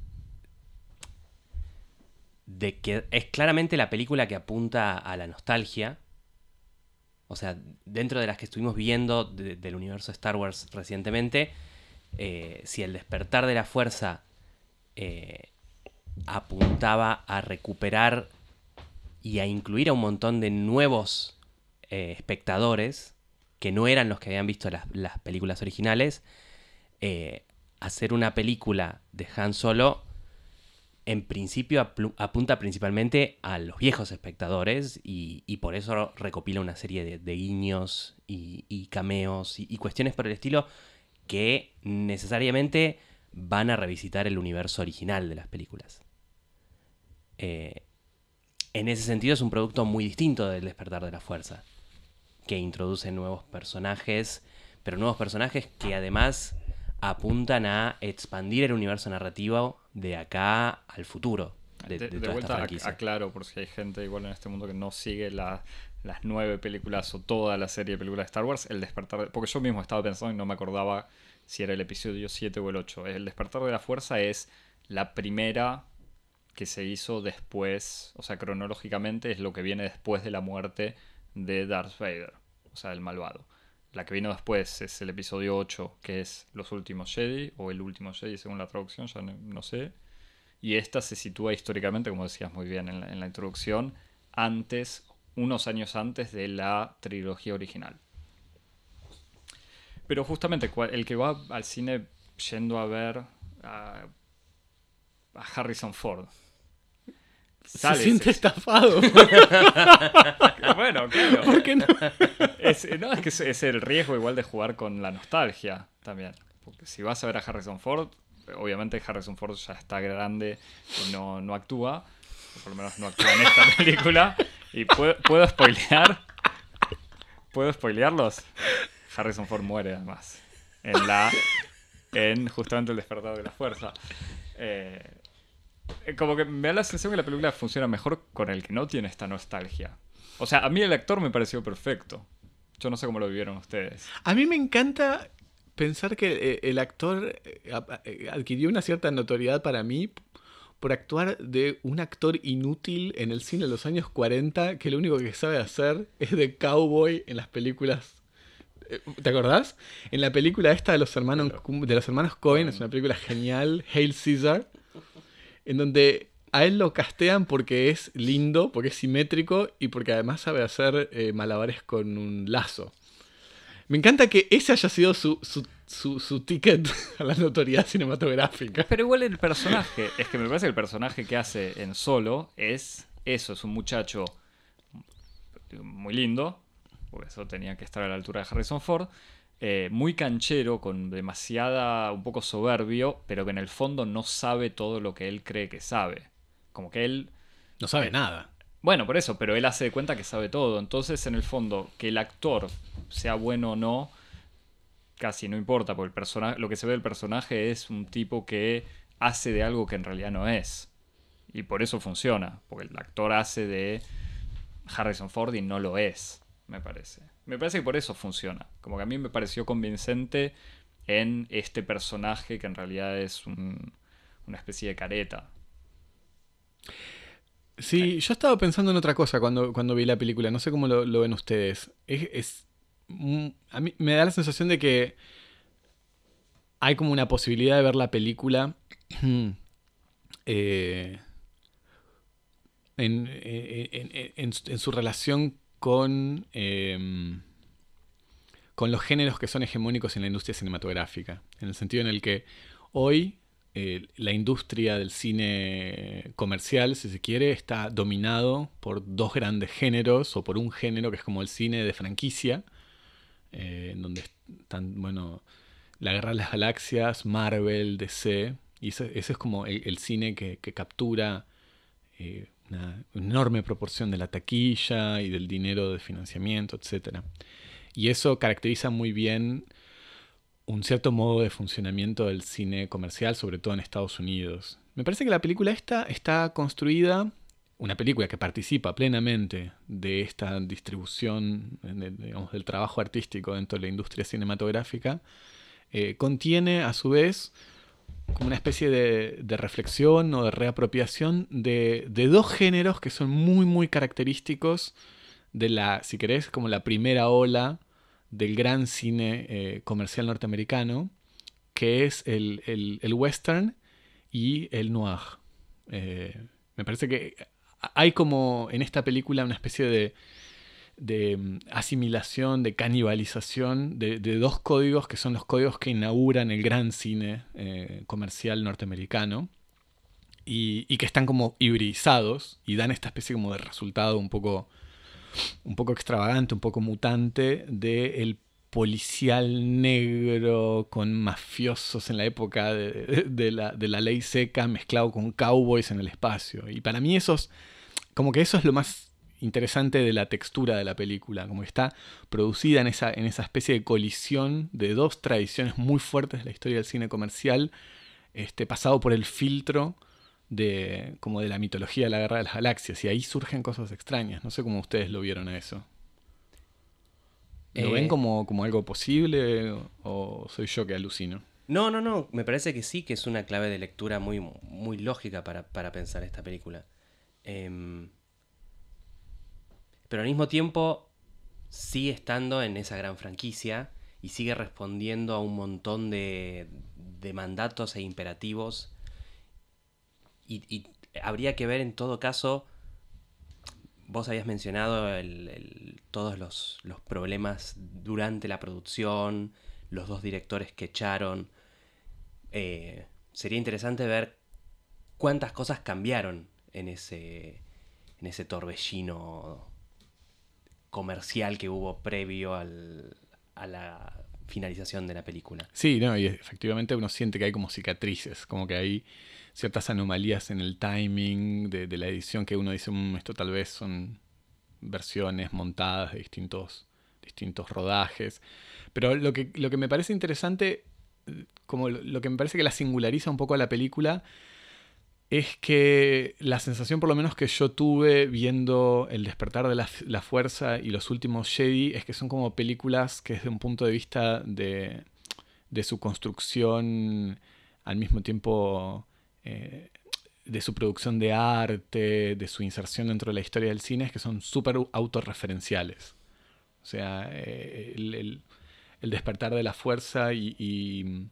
C: de que es claramente la película que apunta a la nostalgia. O sea, dentro de las que estuvimos viendo de- del universo Star Wars recientemente, eh, si el despertar de la fuerza eh, apuntaba a recuperar y a incluir a un montón de nuevos eh, espectadores que no eran los que habían visto las, las películas originales, eh, hacer una película de Han Solo en principio apunta principalmente a los viejos espectadores y, y por eso recopila una serie de, de guiños y, y cameos y, y cuestiones por el estilo que necesariamente van a revisitar el universo original de las películas. Eh, en ese sentido es un producto muy distinto del despertar de la fuerza, que introduce nuevos personajes, pero nuevos personajes que además apuntan a expandir el universo narrativo de acá al futuro de,
A: De, vuelta, aclaro, por si hay gente igual en este mundo que no sigue la- las nueve películas o toda la serie de películas de Star Wars, El Despertar... de- Porque yo mismo estaba pensando y no me acordaba si era el episodio 7 o el 8. El Despertar de la Fuerza es la primera que se hizo después, o sea, cronológicamente es lo que viene después de la muerte de Darth Vader, o sea, el malvado. La que vino después es el episodio 8, que es Los Últimos Jedi, o El Último Jedi según la traducción, ya no, sé. Y esta se sitúa históricamente, como decías muy bien en la, introducción, antes, unos años antes de la trilogía original. Pero justamente el que va al cine yendo a ver a Harrison Ford.
B: se
A: sale-
B: siente estafado.
A: Bueno, claro.
B: ¿Por qué no?
A: Es, no, es que es, es el riesgo igual de jugar con la nostalgia también. Porque si vas a ver a Harrison Ford, obviamente Harrison Ford ya está grande y no, no actúa. O por lo menos no actúa en esta película. Y puedo, puedo spoilear. ¿Puedo spoilearlos? Harrison Ford muere además. En la. En justamente el despertar de la fuerza. Eh, como que me da la sensación que la película funciona mejor con el que no tiene esta nostalgia. O sea, a mí el actor me pareció perfecto. Yo no sé cómo lo vivieron ustedes.
B: A mí me encanta pensar que eh, el actor eh, eh, adquirió una cierta notoriedad para mí por actuar de un actor inútil en el cine de los años 40 que lo único que sabe hacer es de cowboy en las películas. Eh, ¿Te acordás? En la película esta de los hermanos de los hermanos Cohen, es una película genial, Hail Caesar, en donde a él lo castean porque es lindo, porque es simétrico y porque además sabe hacer eh, malabares con un lazo. Me encanta que ese haya sido su, su, su, su ticket a la notoriedad cinematográfica.
A: Pero igual el personaje, es que me parece que el personaje que hace en solo es eso, es un muchacho muy lindo, porque eso tenía que estar a la altura de Harrison Ford, eh, muy canchero, con demasiada, un poco soberbio, pero que en el fondo no sabe todo lo que él cree que sabe. Como que él
B: No sabe nada.
A: Bueno, por eso, pero él hace de cuenta que sabe todo. Entonces, en el fondo, que el actor sea bueno o no, casi no importa, porque el personaje, lo que se ve del personaje es un tipo que hace de algo que en realidad no es. Y por eso funciona, porque el actor hace de Harrison Ford y no lo es, me parece. Me parece que por eso funciona. Como que a mí me pareció convincente en este personaje que en realidad es un- una especie de careta.
B: Sí, yo estaba pensando en otra cosa cuando, cuando vi la película. No sé cómo lo, lo ven ustedes. Es, es- a mí me da la sensación de que hay como una posibilidad de ver la película eh, en, en- en- en su- en su relación con, eh, con los géneros que son hegemónicos en la industria cinematográfica. En el sentido en el que hoy eh, la industria del cine comercial, si se quiere, está dominado por dos grandes géneros o por un género que es como el cine de franquicia, eh, donde están, bueno, la Guerra de las Galaxias, Marvel, DC, y ese, es como el, cine que, captura eh, una enorme proporción de la taquilla y del dinero de financiamiento, etc. Y eso caracteriza muy bien un cierto modo de funcionamiento del cine comercial, sobre todo en Estados Unidos. Me parece que la película esta está construida, una película que participa plenamente de esta distribución, digamos, del trabajo artístico dentro de la industria cinematográfica, eh, contiene a su vez como una especie de, reflexión o de reapropiación de, dos géneros que son muy, muy característicos de la, si querés, como la primera ola del gran cine eh, comercial norteamericano, que es el, western y el noir. Eh, me parece que hay como en esta película una especie de, de mm, asimilación, de canibalización de, dos códigos que son los códigos que inauguran el gran cine eh, comercial norteamericano y, que están como hibridizados y dan esta especie como de resultado un poco, un poco extravagante, un poco mutante del policial negro con mafiosos en la época de, la, de la ley seca mezclado con cowboys en el espacio. Y para mí esos, como que eso es lo más interesante de la textura de la película, como está producida en esa, en esa especie de colisión de dos tradiciones muy fuertes de la historia del cine comercial, este, pasado por el filtro de, como de la mitología de la Guerra de las Galaxias, y ahí surgen cosas extrañas. No sé cómo ustedes lo vieron a eso. ¿Lo ven eh, como, como algo posible o soy yo que alucino?
C: No, no, no. Me parece que sí, que es una clave de lectura muy, muy lógica para, para pensar esta película. Eh, pero al mismo tiempo sigue estando en esa gran franquicia y sigue respondiendo a un montón de, mandatos e imperativos. Y, habría que ver en todo caso, vos habías mencionado todos los, problemas durante la producción, los dos directores que echaron. Eh, sería interesante ver cuántas cosas cambiaron en ese, en ese torbellino comercial que hubo previo al, a la finalización de la película.
B: Sí, no, y efectivamente uno siente que hay como cicatrices, como que hay ciertas anomalías en el timing de, la edición que uno dice, mm, esto tal vez son versiones montadas de distintos, distintos rodajes. Pero lo que, lo que me parece interesante, como lo que me parece que la singulariza un poco a la película, es que la sensación por lo menos que yo tuve viendo El despertar de la, fuerza y los últimos Jedi es que son como películas que desde un punto de vista de, su construcción al mismo tiempo eh, de su producción de arte, de su inserción dentro de la historia del cine, es que son súper autorreferenciales. O sea, eh, el, despertar de la fuerza y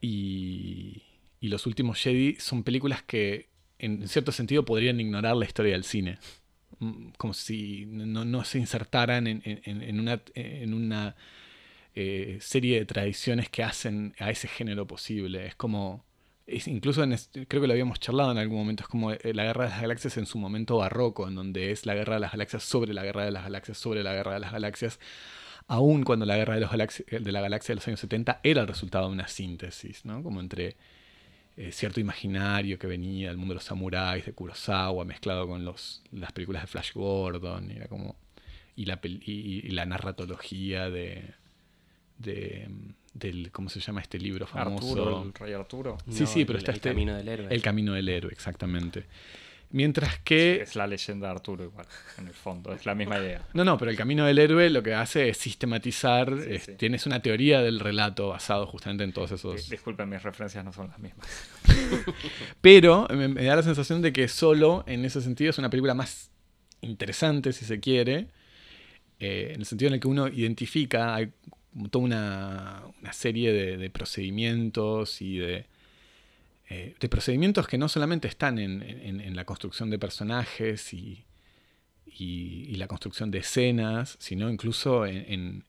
B: y Los Últimos Jedi son películas que en cierto sentido podrían ignorar la historia del cine. Mm, como si no, se insertaran en, una, en una eh, serie de tradiciones que hacen a ese género posible. Es como. Incluso creo que lo habíamos charlado en algún momento. Es como eh, la guerra de las galaxias en su momento barroco, en donde es la guerra de las galaxias sobre la guerra de las galaxias sobre la guerra de las galaxias aun cuando la guerra de, los de la galaxia de los años 70 era el resultado de una síntesis, ¿no? Como entre eh, cierto imaginario que venía del mundo de los samuráis, de Kurosawa, mezclado con los, las películas de Flash Gordon, era como, y, la, y, la narratología de, de, del, ¿cómo se llama este libro famoso?
A: Arturo, el Rey Arturo.
B: Sí, sí, pero está
C: el
B: este...
C: Camino del Héroe.
B: El Camino del Héroe, exactamente. Mientras que...
A: Es la leyenda de Arturo igual, en el fondo, es la misma idea.
B: No, no, pero el camino del héroe lo que hace es sistematizar, tienes una teoría del relato basado justamente en todos esos...
A: Disculpen, mis referencias no son las mismas.
B: pero me, da la sensación de que solo, en ese sentido, es una película más interesante, si se quiere, eh, en el sentido en el que uno identifica, hay toda una, serie de procedimientos y de eh, de procedimientos que no solamente están en, la construcción de personajes y, la construcción de escenas, sino incluso en,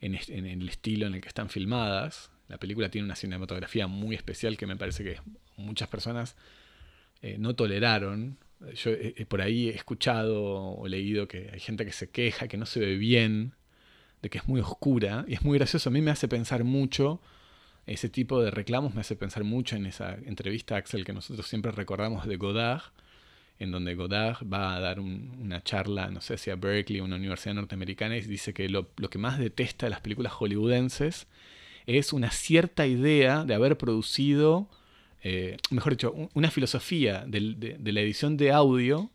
B: el estilo en el que están filmadas. La película tiene una cinematografía muy especial que me parece que muchas personas eh, no toleraron. Yo eh, por ahí he escuchado o leído que hay gente que se queja, que no se ve bien de que es muy oscura y es muy gracioso. A mí me hace pensar mucho, ese tipo de reclamos me hace pensar mucho en esa entrevista, Axel, que nosotros siempre recordamos de Godard, en donde Godard va a dar una charla, no sé si a Berkeley o una universidad norteamericana, y dice que lo, que más detesta de las películas hollywoodenses es una cierta idea de haber producido, eh, mejor dicho, una filosofía de, la edición de audio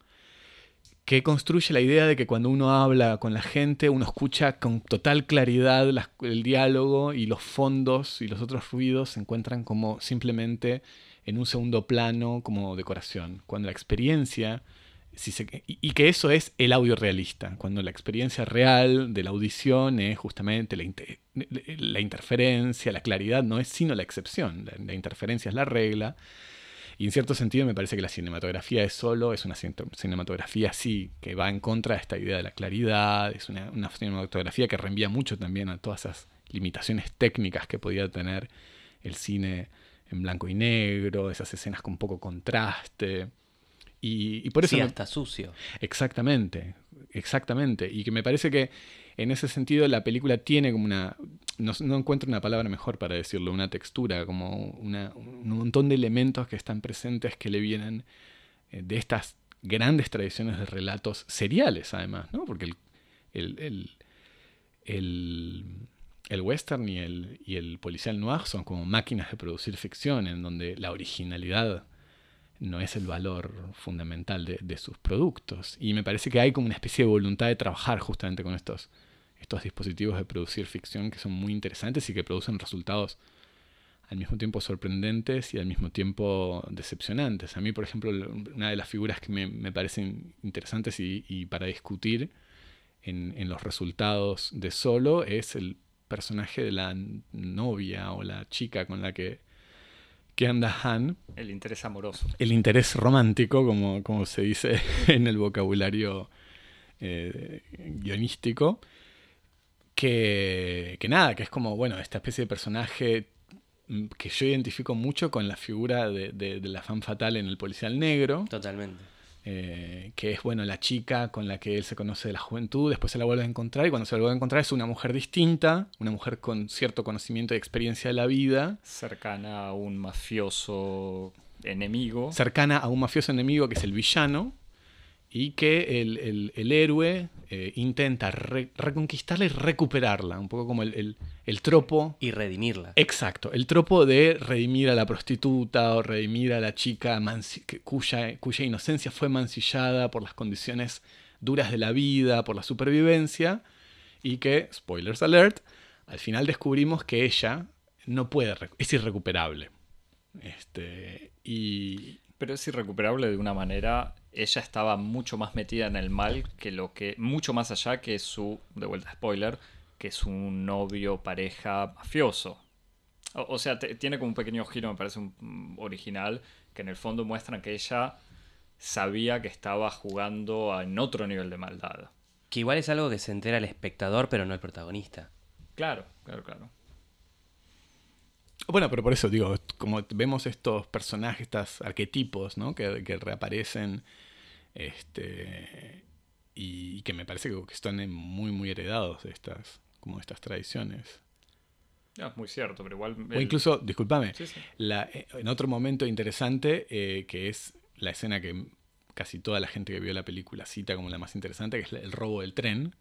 B: que construye la idea de que cuando uno habla con la gente, uno escucha con total claridad el diálogo y los fondos y los otros ruidos se encuentran como simplemente en un segundo plano, como decoración. Cuando la experiencia, y, que eso es el audio realista, cuando la experiencia real de la audición es justamente la interferencia, la claridad no es sino la excepción, la interferencia es la regla. Y en cierto sentido me parece que la cinematografía es solo, es una cinematografía sí, que va en contra de esta idea de la claridad, es una, cinematografía que reenvía mucho también a todas esas limitaciones técnicas que podía tener el cine en blanco y negro, esas escenas con poco contraste. Y, por eso...
C: Sí, hasta sucio.
B: Exactamente, exactamente. Y que me parece que en ese sentido la película tiene como una no, encuentro una palabra mejor para decirlo, una textura, como un montón de elementos que están presentes que le vienen eh, de estas grandes tradiciones de relatos seriales, además, ¿no? Porque el, el, western y el, y el policial noir son como máquinas de producir ficción, en donde la originalidad no es el valor fundamental de, de sus productos. Y me parece que hay como una especie de voluntad de trabajar justamente con estos estos dispositivos de producir ficción que son muy interesantes y que producen resultados al mismo tiempo sorprendentes y al mismo tiempo decepcionantes. A mí, por ejemplo, una de las figuras que me, parecen interesantes y, para discutir en, los resultados de Solo es el personaje de la novia o la chica con la que, que anda Han.
A: El interés amoroso.
B: El interés romántico, como, como se dice en el vocabulario eh, guionístico que, nada, que es como, bueno, esta especie de personaje mm, que yo identifico mucho con la figura de, la fan fatal en el policial negro.
C: Totalmente.
B: Eh, que es, bueno, la chica con la que él se conoce de la juventud, después se la vuelve a encontrar y cuando se la vuelve a encontrar es una mujer distinta, una mujer con cierto conocimiento y experiencia de la vida.
A: Cercana a un mafioso enemigo.
B: Cercana a un mafioso enemigo que es el villano y que el, héroe eh, intenta reconquistarla y recuperarla, un poco como el, tropo.
C: Y redimirla.
B: Exacto, el tropo de redimir a la prostituta o redimir a la chica cuya, cuya inocencia fue mancillada por las condiciones duras de la vida, por la supervivencia, y que, spoilers alert, al final descubrimos que ella no puede, es irrecuperable. Este, y...
A: Pero es irrecuperable de una manera ella estaba mucho más metida en el mal que lo que. mucho más allá que su. de vuelta spoiler. que su novio, pareja mafioso. O, sea, tiene como un pequeño giro, me parece un, original, que en el fondo muestran que ella sabía que estaba jugando en otro nivel de maldad.
C: Que igual es algo que se entera el espectador, pero no el protagonista.
A: Claro, claro, claro.
B: Bueno, pero por eso digo, como vemos estos personajes, estos arquetipos, ¿no? Que, que reaparecen este, y que me parece que están muy, muy heredados de estas, como estas tradiciones.
A: es muy cierto, pero igual...
B: O incluso, discúlpame, eh, en otro momento interesante, eh, que es la escena que casi toda la gente que vio la película cita como la más interesante, que es el robo del tren.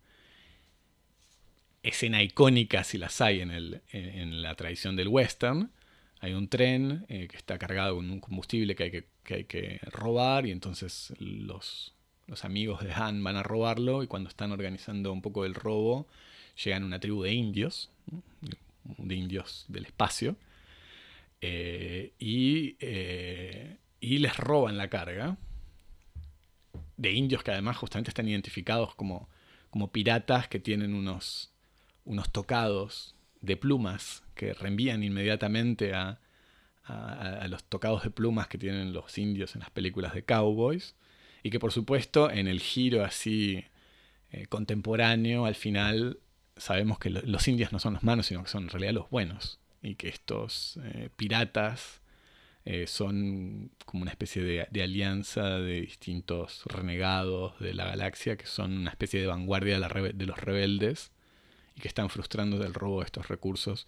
B: Escena icónica, si las hay en, el, en la tradición del western. Hay un tren eh, que está cargado con un combustible que hay que robar y entonces los, amigos de Han van a robarlo y cuando están organizando un poco el robo llegan una tribu de indios, de indios del espacio, eh, y, eh, y les roban la carga de indios que además justamente están identificados como, como piratas que tienen unos, unos tocados de plumas que reenvían inmediatamente a, a, los tocados de plumas que tienen los indios en las películas de cowboys. Y que por supuesto en el giro así eh, contemporáneo, al final sabemos que los indios no son los malos, sino que son en realidad los buenos. Y que estos eh, piratas eh, son como una especie de, alianza de distintos renegados de la galaxia, que son una especie de vanguardia de, de los rebeldes y que están frustrando el robo de estos recursos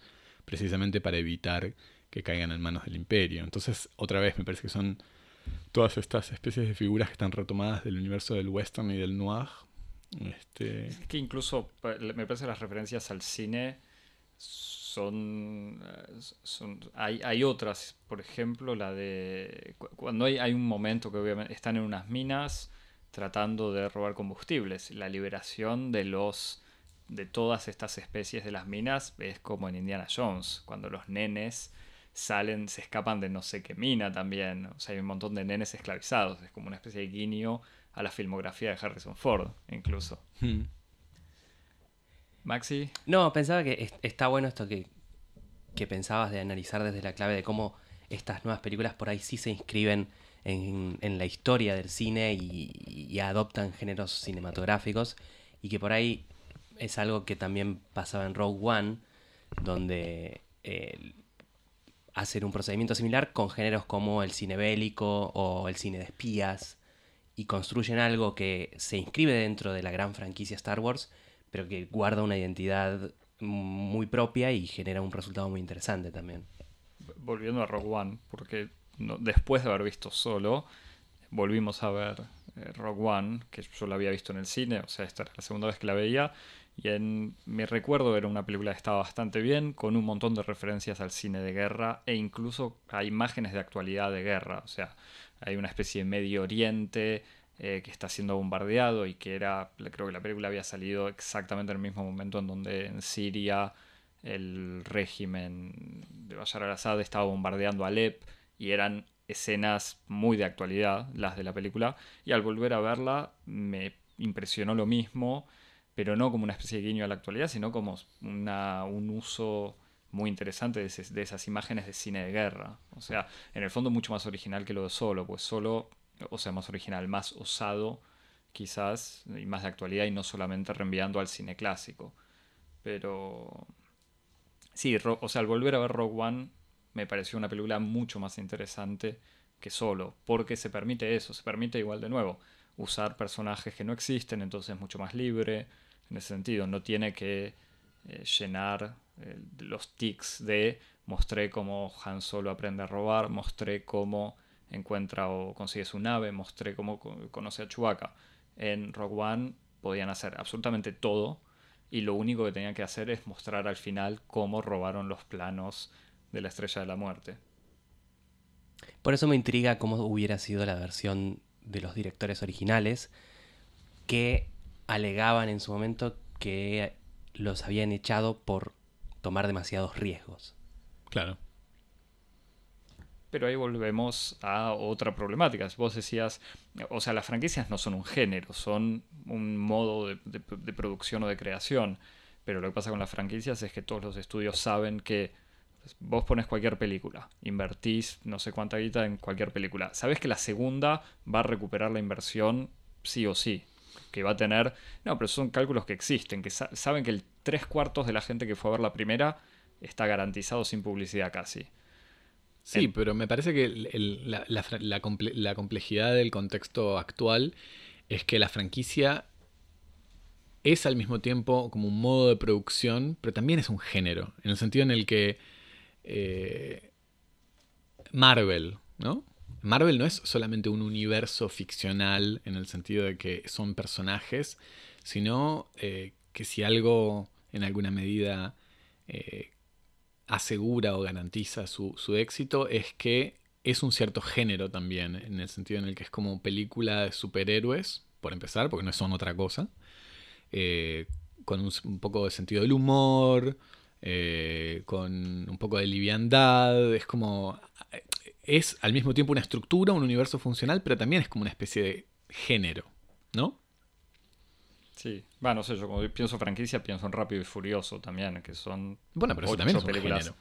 B: precisamente para evitar que caigan en manos del imperio. Entonces, otra vez me parece que son todas estas especies de figuras que están retomadas del universo del western y del noir. Este...
A: Es que incluso me parece las referencias al cine son, eh, son hay, hay, otras, por ejemplo, la de cuando hay, hay un momento que obviamente están en unas minas tratando de robar combustibles, la liberación de los de todas estas especies de las minas es como en Indiana Jones, cuando los nenes salen, se escapan de no sé qué mina también. O sea, hay un montón de nenes esclavizados. Es como una especie de guiño a la filmografía de Harrison Ford, incluso. Hmm. Maxi.
C: No, pensaba que está bueno esto que, que pensabas de analizar desde la clave de cómo estas nuevas películas por ahí sí se inscriben en, en la historia del cine y, adoptan géneros cinematográficos y que por ahí es algo que también pasaba en Rogue One, donde eh, hacen un procedimiento similar con géneros como el cine bélico o el cine de espías y construyen algo que se inscribe dentro de la gran franquicia Star Wars, pero que guarda una identidad muy propia y genera un resultado muy interesante también.
A: Volviendo a Rogue One, porque después de haber visto solo, volvimos a ver eh, Rogue One, que yo la había visto en el cine, o sea, esta era la segunda vez que la veía, y en mi recuerdo era una película que estaba bastante bien, con un montón de referencias al cine de guerra e incluso a imágenes de actualidad de guerra. O sea, hay una especie de Medio Oriente eh, que está siendo bombardeado y que era, creo que la película había salido exactamente en el mismo momento en donde en Siria el régimen de Bashar al-Assad estaba bombardeando Alep y eran escenas muy de actualidad las de la película y al volver a verla me impresionó lo mismo pero no como una especie de guiño a la actualidad, sino como un uso muy interesante de, esas imágenes de cine de guerra. O sea, en el fondo mucho más original que lo de Solo, pues Solo, o sea, más original, más osado quizás, y más de actualidad y no solamente reenviando al cine clásico. Pero sí, o sea, al volver a ver Rogue One me pareció una película mucho más interesante que Solo, porque se permite eso, se permite igual de nuevo usar personajes que no existen, entonces es mucho más libre en ese sentido. No tiene que eh, llenar eh, los tics de mostré cómo Han Solo aprende a robar, mostré cómo encuentra o consigue su nave, mostré cómo conoce a Chewbacca. En Rogue One podían hacer absolutamente todo y lo único que tenían que hacer es mostrar al final cómo robaron los planos de la Estrella de la Muerte.
C: Por eso me intriga cómo hubiera sido la versión de los directores originales que alegaban en su momento que los habían echado por tomar demasiados riesgos.
B: Claro.
A: Pero ahí volvemos a otra problemática. Vos decías, o sea, las franquicias no son un género, son un modo de, producción o de creación. Pero lo que pasa con las franquicias es que todos los estudios saben que vos pones cualquier película, invertís no sé cuánta guita en cualquier película. Sabes que la segunda va a recuperar la inversión sí o sí que va a tener. No, pero son cálculos que existen, que saben que el tres cuartos de la gente que fue a ver la primera está garantizado sin publicidad casi.
B: Sí, pero me parece que la, complejidad del contexto actual es que la franquicia es al mismo tiempo como un modo de producción, pero también es un género, en el sentido en el que eh, Marvel, ¿no? Marvel no es solamente un universo ficcional en el sentido de que son personajes, sino eh, que si algo en alguna medida eh, asegura o garantiza su, éxito es que es un cierto género también, en el sentido en el que es como película de superhéroes, por empezar, porque no son otra cosa, eh, con un, poco de sentido del humor, con un poco de liviandad, es como es al mismo tiempo una estructura, un universo funcional, pero también es como una especie de género, ¿no?
A: Sí, bueno, no sé, yo como pienso franquicia, pienso en Rápido y Furioso también, que son.
B: Bueno, pero eso también es películas. Género.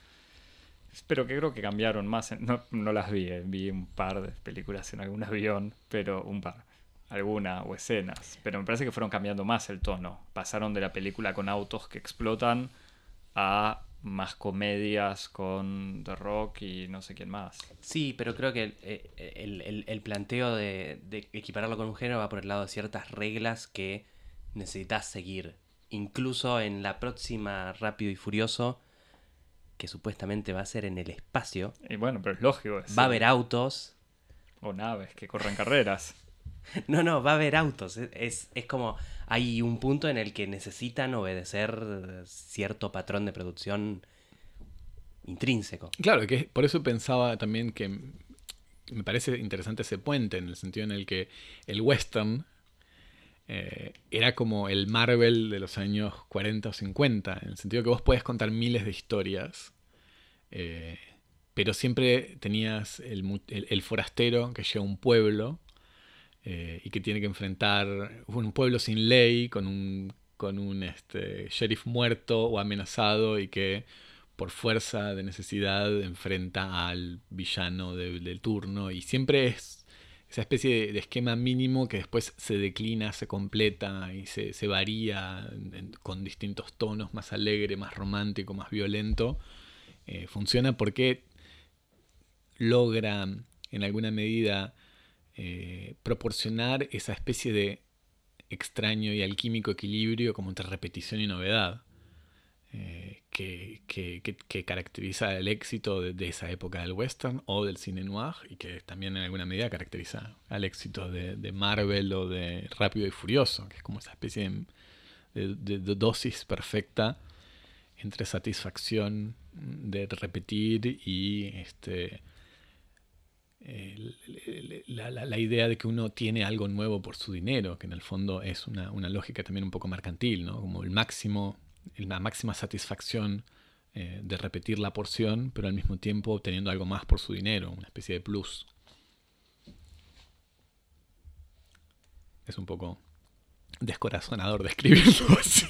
A: Pero que creo que cambiaron más. no, no, las vi, eh, vi un par de películas en algún avión, pero un par. Alguna o escenas. Pero me parece que fueron cambiando más el tono. Pasaron de la película con autos que explotan a más comedias con The Rock y no sé quién más.
C: Sí, pero creo que el, el, planteo de, equipararlo con un género va por el lado de ciertas reglas que necesitas seguir incluso en la próxima Rápido y Furioso, que supuestamente va a ser en el espacio,
A: Y bueno, pero es lógico. es-
C: va a haber autos.
A: O naves que corren carreras.
C: No, no, va a haber autos. Es, es, es como hay un punto en el que necesitan obedecer cierto patrón de producción intrínseco.
B: Claro, que por eso pensaba también que me parece interesante ese puente, en el sentido en el que el western eh, era como el Marvel de los años 40 o 50, en el sentido que vos podés contar miles de historias, eh, pero siempre tenías el, el- forastero que llega un pueblo eh, y que tiene que enfrentar un pueblo sin ley con un, con un este, sheriff muerto o amenazado y que por fuerza de necesidad enfrenta al villano de- del turno y siempre es esa especie de, esquema mínimo que después se declina, se completa y se, varía con distintos tonos, más alegre, más romántico, más violento. Eh, funciona porque logra en alguna medida eh, proporcionar esa especie de extraño y alquímico equilibrio como entre repetición y novedad eh, que, que- que- caracteriza el éxito de, esa época del western o del cine noir y que también en alguna medida caracteriza al éxito de, Marvel o de Rápido y Furioso, que es como esa especie de- de dosis perfecta entre satisfacción de repetir y este la idea de que uno tiene algo nuevo por su dinero, que en el fondo es una, una lógica también un poco mercantil, ¿no? Como el máximo, la máxima satisfacción eh, de repetir la porción, pero al mismo tiempo obteniendo algo más por su dinero, una especie de plus. Es un poco descorazonador describirlo así.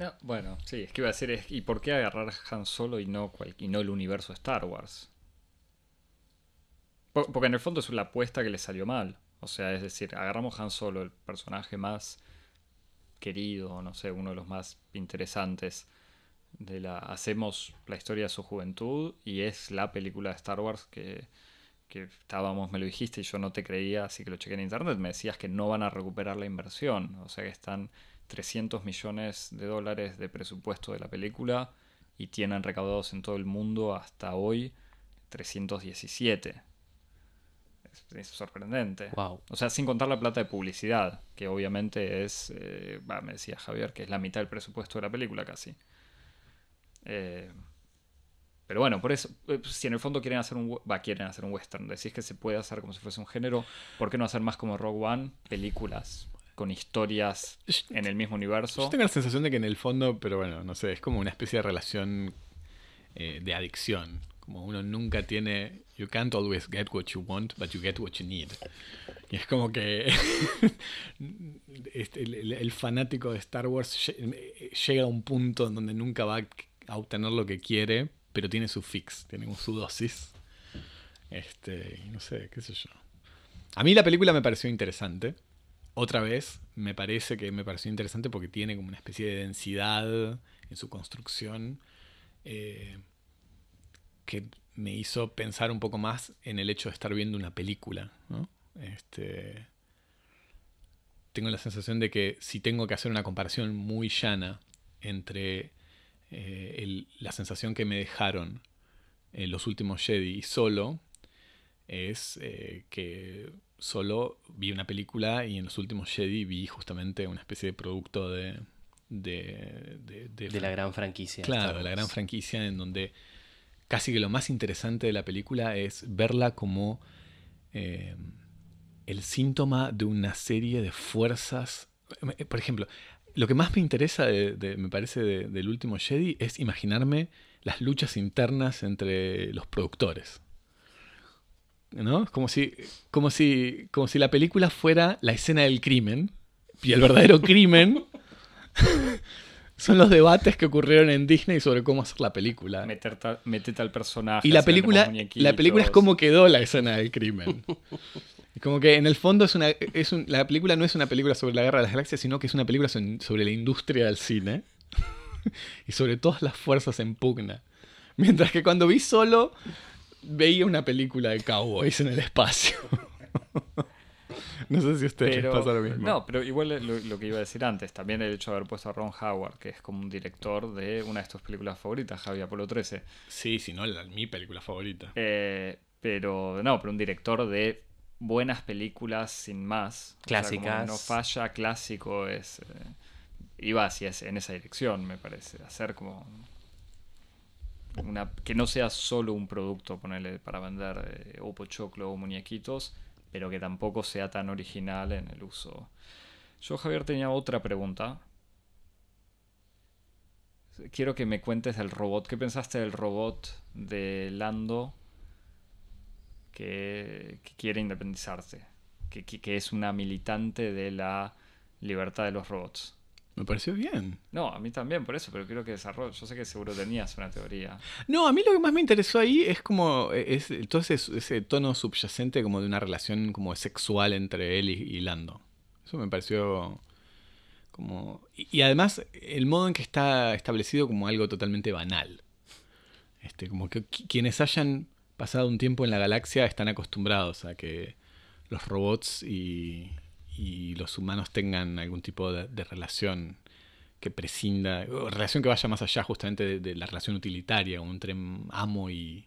A: No, bueno, sí, es que iba a decir, ¿y por qué agarrar Han Solo y no, cual- y no el universo Star Wars? Po- Porque en el fondo es una apuesta que le salió mal. O sea, es decir, agarramos Han Solo, el personaje más querido, no sé, uno de los más interesantes de la... Hacemos la historia de su juventud y es la película de Star Wars que, que estábamos, me lo dijiste y yo no te creía, así que lo chequé en internet, me decías que no van a recuperar la inversión, o sea que están 300 millones de dólares de presupuesto de la película y tienen recaudados en todo el mundo hasta hoy 317. Es, es sorprendente.
C: Wow.
A: O sea, sin contar la plata de publicidad, que obviamente es, eh, me decía Javier, que es la mitad del presupuesto de la película casi. Eh, pero bueno, por eso, eh, si en el fondo quieren hacer un, quieren hacer un western, decís que se puede hacer como si fuese un género, ¿por qué no hacer más como Rogue One? Películas con historias en el mismo universo.
B: Yo tengo la sensación de que en el fondo, pero bueno, no sé, es como una especie de relación eh, de adicción. Como uno nunca tiene. You can't always get what you want, but you get what you need. Y es como que. este, el, el- fanático de Star Wars lle- llega a un punto en donde nunca va a obtener lo que quiere, pero tiene su fix, tiene su dosis. Este, no sé, qué sé yo. A mí la película me pareció interesante otra vez, me parece que me pareció interesante porque tiene como una especie de densidad en su construcción eh, que me hizo pensar un poco más en el hecho de estar viendo una película. ¿no? Este, tengo la sensación de que si tengo que hacer una comparación muy llana entre eh, la sensación que me dejaron eh, los últimos Jedi y solo, es que solo vi una película y en los últimos Jedi vi justamente una especie de producto de... De, de- de-
C: De la gran franquicia.
B: Claro, de la gran franquicia en donde casi que lo más interesante de la película es verla como eh, el síntoma de una serie de fuerzas. Eh, Por ejemplo, lo que más me interesa, de- de- me parece, de- del último Jedi es imaginarme las luchas internas entre los productores. ¿No? Como si, como si, como si la película fuera la escena del crimen y el verdadero crimen son los debates que ocurrieron en Disney sobre cómo hacer la película.
A: Meter ta- metete al personaje.
B: Y la película, la película es cómo quedó la escena del crimen. Como que en el fondo es una, es un- la película no es una película sobre la guerra de las galaxias, sino que es una película sobre la industria del cine y sobre todas las fuerzas en pugna. Mientras que cuando vi solo, veía una película de cowboys en el espacio. No sé si a ustedes les
A: Pero,
B: pasa lo mismo.
A: no, pero igual lo, lo que iba a decir antes, también el hecho de haber puesto a Ron Howard, que es como un director de una de tus películas favoritas, Javi Apolo 13.
B: Sí, si no, la- mi película favorita.
A: Eh, pero no, pero un director de buenas películas sin más. O sea,
C: Clásicas.
A: no falla, clásico, es. eh, iba hacia ese- en esa dirección, me parece. Hacer como. Una, que no sea solo un producto, ponerle para vender eh, o pochoclo o muñequitos, pero que tampoco sea tan original en el uso. Yo, Javier, tenía otra pregunta. Quiero que me cuentes del robot. ¿Qué pensaste del robot de Lando que, que quiere independizarse? Que, que- que es una militante de la libertad de los robots.
B: Me pareció bien.
A: No, a mí también, por eso, pero quiero que desarrolle. Yo sé que seguro tenías una teoría.
B: No, a mí lo que más me interesó ahí es como es todo ese, ese tono subyacente como de una relación como sexual entre él y, y Lando. Eso me pareció como... Y, y además el modo en que está establecido como algo totalmente banal. Este, como que qui- quienes hayan pasado un tiempo en la galaxia están acostumbrados a que los robots y, y los humanos tengan algún tipo de, de relación que prescinda, o relación que vaya más allá justamente de, de la relación utilitaria, como entre amo y,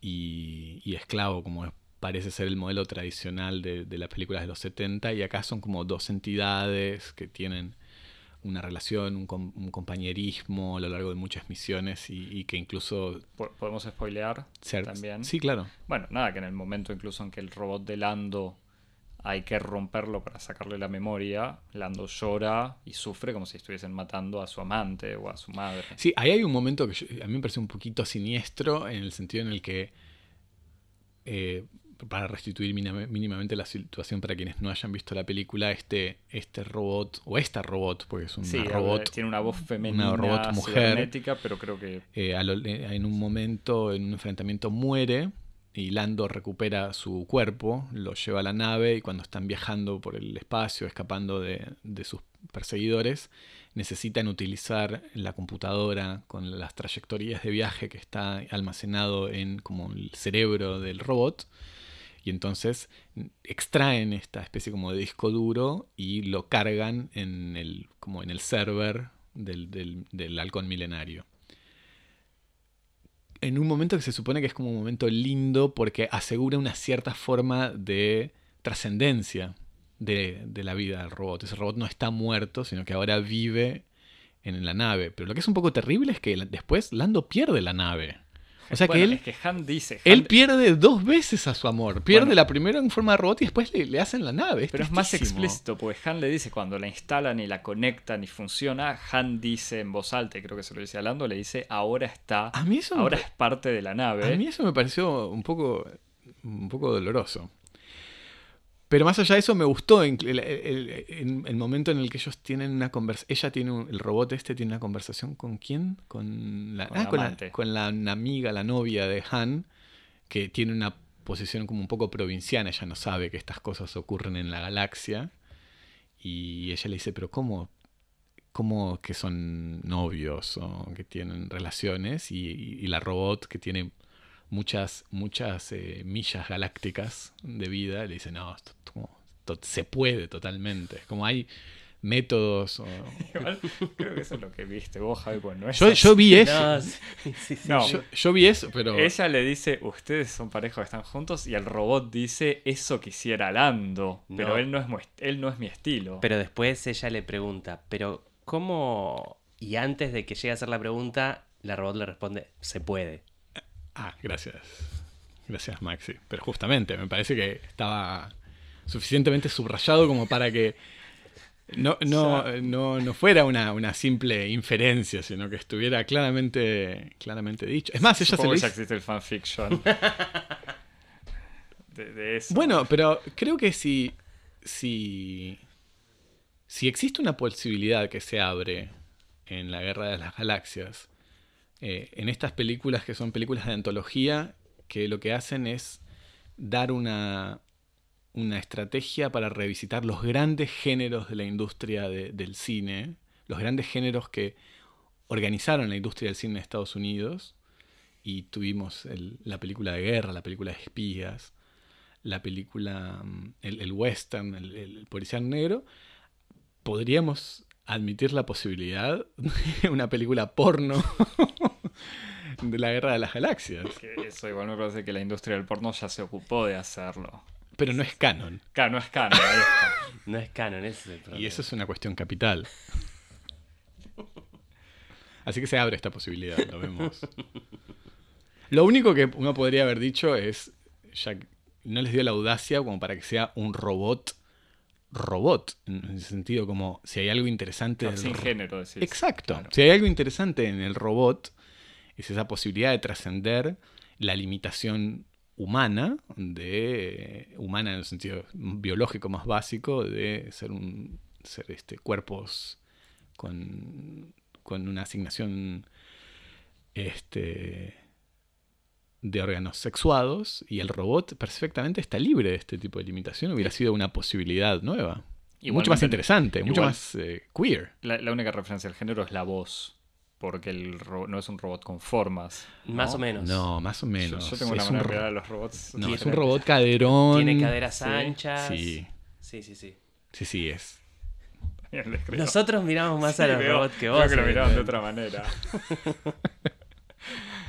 B: y, y esclavo, como parece ser el modelo tradicional de, de las películas de los 70, y acá son como dos entidades que tienen una relación, un, com- un compañerismo a lo largo de muchas misiones y, y que incluso...
A: Po- ¿Podemos spoilear también?
B: Sí, claro.
A: Bueno, nada, que en el momento incluso en que el robot de Lando hay que romperlo para sacarle la memoria, Lando llora y sufre como si estuviesen matando a su amante o a su madre.
B: Sí, ahí hay un momento que yo- a mí me parece un poquito siniestro en el sentido en el que, eh, para restituir mínima- mínimamente la situación para quienes no hayan visto la película, este, este robot, o esta robot, porque es una
A: Sí,
B: robot,
A: tiene una voz femenina,
B: robot mujer.
A: pero creo que
B: eh, lo- eh, en un momento, en un enfrentamiento, muere y Lando recupera su cuerpo, lo lleva a la nave y cuando están viajando por el espacio, escapando de, sus perseguidores, necesitan utilizar la computadora con las trayectorias de viaje que está almacenado en como el cerebro del robot. Y entonces extraen esta especie como de disco duro y lo cargan en el, como en el server del, del, del halcón milenario en un momento que se supone que es como un momento lindo porque asegura una cierta forma de trascendencia de, la vida del robot. Ese robot no está muerto, sino que ahora vive en la nave. Pero lo que es un poco terrible es que después Lando pierde la nave. O sea
A: Bueno,
B: que él,
A: es que Han dice.
B: él pierde dos veces a su amor. Pierde
A: Bueno.
B: la primera en forma de robot y después le, le hacen la nave.
A: pero es más explícito, porque Han le dice cuando la instalan y la conectan y funciona, Han dice en voz alta, y creo que se lo dice a Lando, le dice, ahora está,
B: A mí eso
A: ahora es parte de la nave.
B: A mí eso me pareció un poco, un poco doloroso. Pero más allá de eso, me gustó el, el- el- el momento en el que ellos tienen una conversación. Ella tiene un- el robot este tiene una conversación con quién? Con la,
A: Con
B: ah,
A: la
B: con, la,
A: amante.
B: con la amiga, la novia de Han, que tiene una posición como un poco provinciana. Ella no sabe que estas cosas ocurren en la galaxia. Y ella le dice, pero ¿cómo? ¿Cómo que son novios o que tienen relaciones? Y, y- y la robot que tiene muchas, muchas eh, millas galácticas de vida, le dice, no, esto, esto- esto se puede totalmente. Como hay métodos. o-
A: Igual, creo que eso es lo que viste vos, Javi, pues no es
B: Yo, yo vi eso.
C: No, sí, sí, sí.
A: No,
B: Yo, yo vi eso, pero...
A: Ella le dice, ustedes son pareja, están juntos, y el robot dice, eso quisiera Lando, pero
C: No.
A: él no es él no es mi estilo.
C: Pero después ella le pregunta, pero ¿cómo? Y antes de que llegue a hacer la pregunta, la robot le responde, se puede.
B: Ah, gracias. Gracias, Maxi. Pero justamente, me parece que estaba suficientemente subrayado como para que no, no, no, no fuera una, una simple inferencia, sino que estuviera claramente, claramente dicho. Es más, ella se
A: Supongo
B: lo
A: que existe el fanfiction. de, de eso.
B: Bueno, pero creo que si, si, si existe una posibilidad que se abre en la Guerra de las Galaxias, eh, en estas películas que son películas de antología, que lo que hacen es dar una, una estrategia para revisitar los grandes géneros de la industria de- del cine, los grandes géneros que organizaron la industria del cine en Estados Unidos, y tuvimos el- la película de guerra, la película de espías, la película, mm, el, el western, el, el policial negro, podríamos admitir la posibilidad de una película porno de la Guerra de las Galaxias.
A: Que eso igual me parece que la industria del porno ya se ocupó de hacerlo.
B: Pero no es canon.
A: Claro, no es canon. ahí está.
C: No es canon, ese es el problema.
B: Y eso es una cuestión capital. Así que se abre esta posibilidad, lo vemos. Lo único que uno podría haber dicho es, ya no les dio la audacia como para que sea un robot robot, en el sentido como si hay algo interesante
A: Claro, sin
B: ro-
A: género, decís.
B: Exacto.
A: Claro.
B: Si hay algo interesante en el robot, es esa posibilidad de trascender la limitación humana, de humana en el sentido biológico más básico, de ser un ser este cuerpos con, con una asignación este de órganos sexuados y el robot perfectamente está libre de este tipo de limitación hubiera sido una posibilidad nueva mucho más interesante mucho más eh, queer
A: La, la única referencia al género es la voz. Porque el ro- no es un robot con formas.
C: Más o menos.
B: No, más o menos.
A: yo tengo una
B: es un
A: manera de los robots.
B: No, es un robot caderón.
C: Tiene caderas
A: sí,
C: anchas.
B: Sí,
C: Sí, sí, sí.
B: sí, sí es.
A: Creo.
C: Nosotros miramos más
A: Sí,
C: a los
A: veo-
C: robots que vos.
A: que lo miraban de otra manera.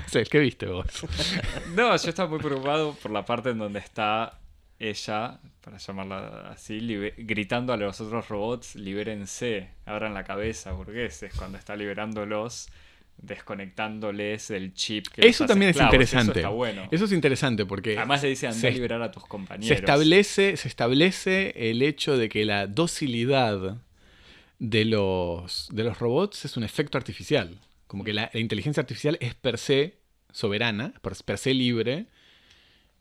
B: Sí, ¿Qué viste vos?
A: No, yo estaba muy preocupado por la parte en donde está ella, para llamarla así, gritando a los otros robots, libérense, abran la cabeza, burgueses, cuando está liberándolos, desconectándoles del chip. Que
B: Eso también es interesante.
A: Eso está bueno.
B: Eso es interesante porque
A: Además le dice, anda a liberar a tus compañeros.
B: se establece, se establece el hecho de que la docilidad de los, de los robots es un efecto artificial. Como que la, la inteligencia artificial es per se soberana, per, se libre,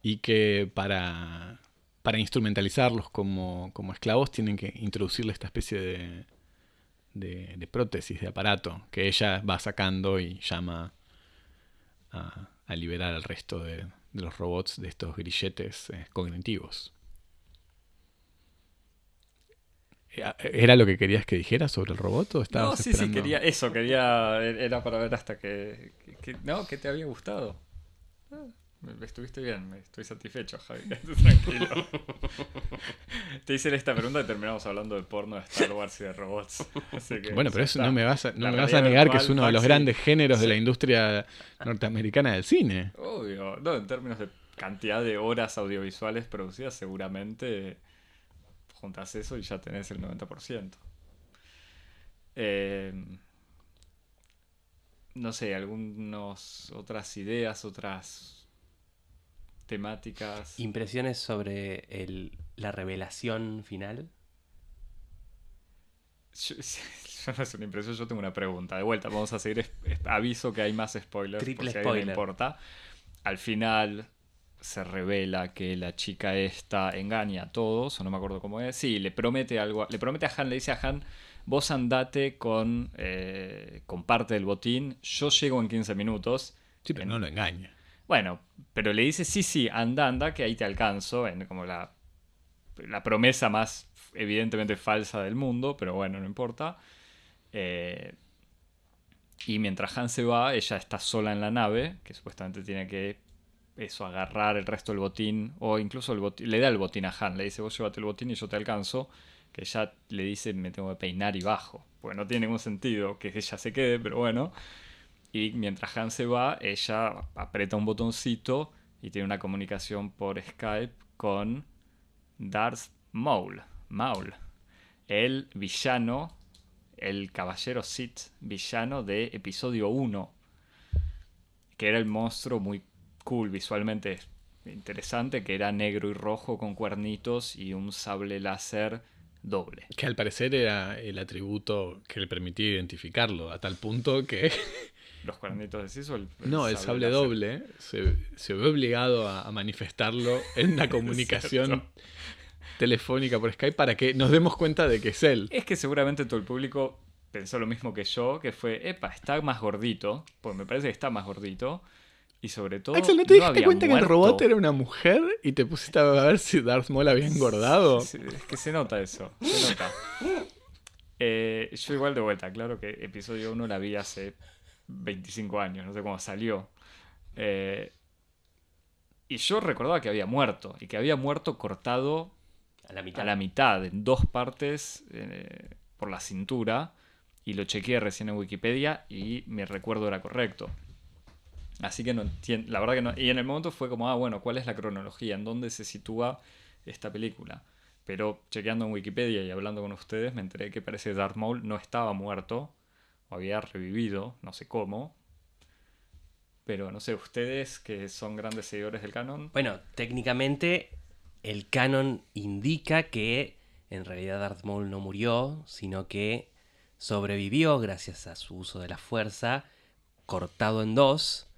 B: y que para, para instrumentalizarlos como, como esclavos tienen que introducirle esta especie de, de, de prótesis, de aparato, que ella va sacando y llama a, a liberar al resto de, de los robots de estos grilletes eh, cognitivos. Eh, ¿Era lo que querías que dijera sobre el robot o
A: No, sí, sí, quería, eso, quería, era para ver hasta que, que- no, que te había gustado. Ah, Estuviste bien, estoy satisfecho, Javi, tranquilo. te hice esta pregunta y terminamos hablando de porno, de Star Wars y de robots. Así que
B: Bueno, pero eso
A: está.
B: no me vas a, no me vas a negar que es uno de los grandes géneros de la industria norteamericana del cine.
A: Obvio, no, en términos de cantidad de horas audiovisuales producidas, seguramente juntas eso y ya tenés el 90%. Eh, no sé, algunas otras ideas, otras temáticas.
C: Impresiones sobre el- la revelación final.
A: Yo, yo no es una impresión, yo tengo una pregunta. De vuelta, vamos a seguir. aviso que hay más spoilers.
C: Triple
A: por si a
C: spoiler.
A: importa. Al final se revela que la chica esta engaña a todos, o no me acuerdo cómo es. Sí, le promete algo. Le promete a Han, le dice a Han: Vos andate con, eh, con parte del botín. Yo llego en 15 minutos.
B: Sí, pero
A: En-
B: no lo engaña.
A: Bueno, pero le dice: Sí, sí, anda, anda, que ahí te alcanzo. En como la, la promesa más evidentemente falsa del mundo, pero bueno, no importa. Eh, y mientras Han se va, ella está sola en la nave, que supuestamente tiene que eso, agarrar el resto del botín, o incluso el botín, le da el botín a Han, le dice, vos llévate el botín y yo te alcanzo, que ella le dice, me tengo que peinar y bajo, porque no tiene ningún sentido que ella se quede, pero bueno. Y mientras Han se va, ella aprieta un botoncito y tiene una comunicación por Skype con Darth Maul, Maul, el villano, el caballero Sith villano de episodio 1, que era el monstruo muy cool visualmente interesante, que era negro y rojo con cuernitos y un sable láser doble.
B: Que al parecer era el atributo que le permitía identificarlo, a tal punto que
A: Los cuernitos de o el,
B: no, el sable doble se, se ve obligado a, a manifestarlo en la comunicación telefónica por Skype para que nos demos cuenta de que es él.
A: Es que seguramente todo el público pensó lo mismo que yo, que fue, epa, está más gordito, pues me parece que está más gordito. Y sobre todo...
B: Axel, ¿no te diste
A: había
B: cuenta que el robot era una mujer y te pusiste a ver si Darth Maul había engordado?
A: Sí, sí, es que se nota eso, se nota. Eh, yo igual de vuelta, claro que episodio 1 la vi hace 25 años, no sé cómo salió. Eh, Y yo recordaba que había muerto, y que había muerto cortado
C: A la mitad.
A: a la mitad, en dos partes eh, por la cintura, y lo chequeé recién en Wikipedia y mi recuerdo era correcto. Así que no entiendo, la verdad que no. Y en el momento fue como, ah, bueno, ¿cuál es la cronología? ¿En dónde se sitúa esta película? Pero chequeando en Wikipedia y hablando con ustedes, me enteré que parece que Darth Maul no estaba muerto, o había revivido, no sé cómo. Pero no sé, ustedes que son grandes seguidores del canon,
C: Bueno, técnicamente el canon indica que en realidad Darth Maul no murió, sino que sobrevivió gracias a su uso de la fuerza, cortado en dos,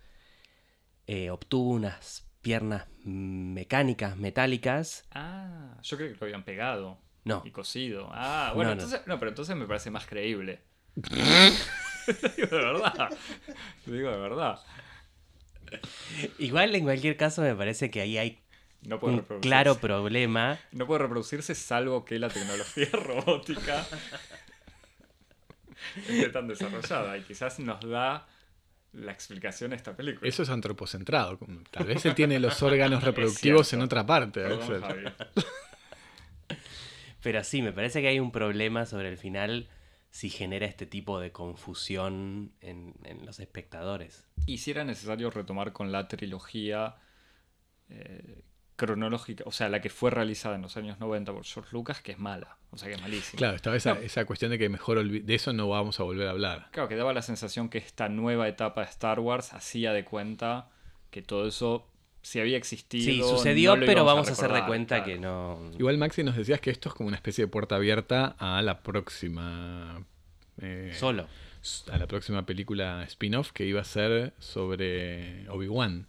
C: eh, obtuvo unas piernas mecánicas, metálicas.
A: Ah, yo creo que lo habían pegado.
C: No.
A: Y cosido. Ah, bueno,
C: No, no.
A: entonces. No, pero entonces me parece más creíble. Lo digo de verdad. Lo digo de verdad.
C: Igual en cualquier caso me parece que ahí hay
A: No puede
C: un claro problema.
A: No puede reproducirse salvo que la tecnología robótica esté tan desarrollada. Y quizás nos da la explicación de esta película.
B: Eso es antropocentrado. Tal vez él tiene los órganos reproductivos en otra parte.
A: Perdón.
C: Pero sí, me parece que hay un problema sobre el final si genera este tipo de confusión en, en los espectadores.
A: Y si era necesario retomar con la trilogía eh, cronológica, o sea, la que fue realizada en los años 90 por George Lucas, que es mala, o sea, que es malísima.
B: Claro, estaba esa,
A: No.
B: esa cuestión de que mejor de eso no vamos a volver a hablar.
A: Claro, que daba la sensación que esta nueva etapa de Star Wars hacía de cuenta que todo eso sí había existido.
C: Sí, sucedió,
A: no
C: pero vamos a hacer de cuenta
A: claro.
C: que no...
B: Igual Maxi nos decías que esto es como una especie de puerta abierta a la próxima. eh,
C: Solo.
B: a la próxima película spin-off que iba a ser sobre Obi-Wan.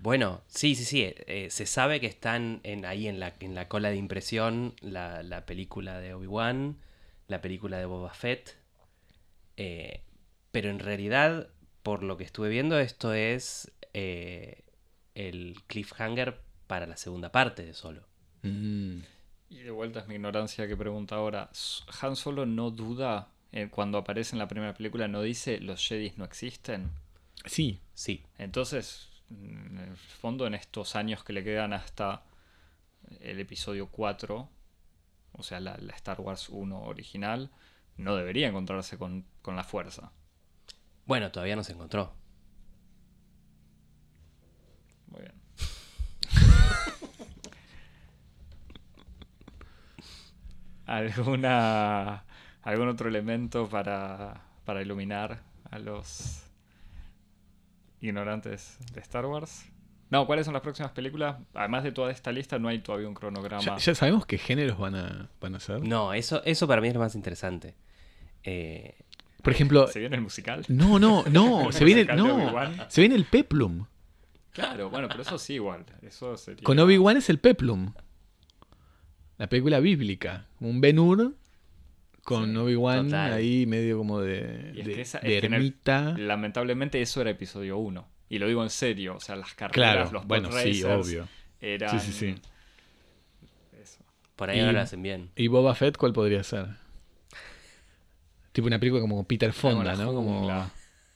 C: Bueno, sí, sí, sí. eh, se sabe que están en, ahí en la, en la cola de impresión la, la película de Obi-Wan, la película de Boba Fett. eh, pero en realidad, por lo que estuve viendo, esto es eh, el cliffhanger para la segunda parte de Solo.
B: Mm.
A: Y de vuelta es mi ignorancia que pregunta ahora. Han Solo no duda eh, cuando aparece en la primera película, no dice los Jedi no existen.
B: Sí,
C: Sí,
A: Entonces, en el fondo, en estos años que le quedan hasta el episodio 4, o sea, la, la Star Wars 1 original, no debería encontrarse con, con la fuerza.
C: bueno, todavía no se encontró.
A: Muy bien. ¿Alguna, ¿Algún otro elemento para, para iluminar a los ignorantes de Star Wars? No, ¿cuáles son las próximas películas? Además de toda esta lista, no hay todavía un cronograma.
B: ya, ya sabemos qué géneros van a, van a ser.
C: No, eso, eso para mí es lo más interesante. Eh,
B: Por ejemplo,
A: ¿Se viene el musical?
B: no, no, no,
A: ¿El
B: se viene, no, se viene el Peplum.
A: Claro, bueno, pero eso sí igual. Eso sería...
B: Con Obi-Wan es el Peplum. La película bíblica. Un Ben-Hur con
A: Sí,
B: Obi-Wan ahí medio como de,
A: Y es
B: de-
A: que esa-
B: de
A: es que en el-
B: ermita.
A: Lamentablemente eso era episodio 1. Y lo digo en serio, o sea, las carreras,
B: Claro,
A: los
B: bueno, sí, obvio.
A: eran...
B: Sí, sí, sí.
A: Eso.
C: por ahí
B: Y-
C: no lo hacen bien.
B: ¿Y Boba Fett cuál podría ser? Tipo una película como Peter Fonda, ¿no? Como,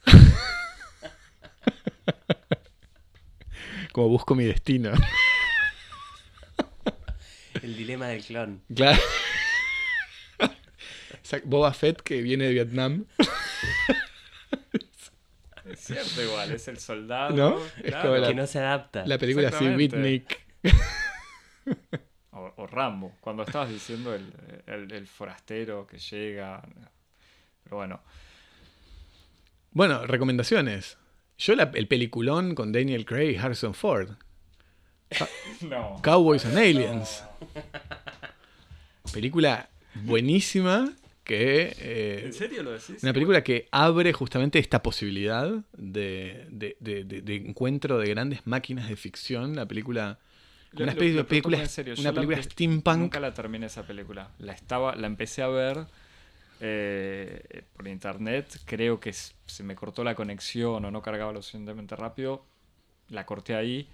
B: como busco mi destino.
C: El dilema del clon.
B: claro. Boba Fett que viene de Vietnam.
A: Es cierto igual, es el soldado.
B: ¿No? Es
A: claro.
B: como la-
C: Que no se adapta.
B: La película así.
A: O, o Rambo, cuando estabas diciendo el, el- el forastero que llega. Pero bueno,
B: Bueno, recomendaciones. Yo la- el peliculón con Daniel Craig y Harrison Ford.
A: no.
B: Cowboys and Aliens. Película buenísima que... eh,
A: ¿En serio lo decís?
B: una película que abre justamente esta posibilidad de, de- de- encuentro de grandes máquinas de ficción. La película...
A: Lo-
B: Una
A: lo-
B: especie de
A: lo
B: película,
A: en serio,
B: una
A: la
B: película steampunk.
A: Nunca la terminé esa película. La estaba, la empecé a ver eh, por internet. Creo que se me cortó la conexión o no cargaba lo suficientemente rápido. La corté ahí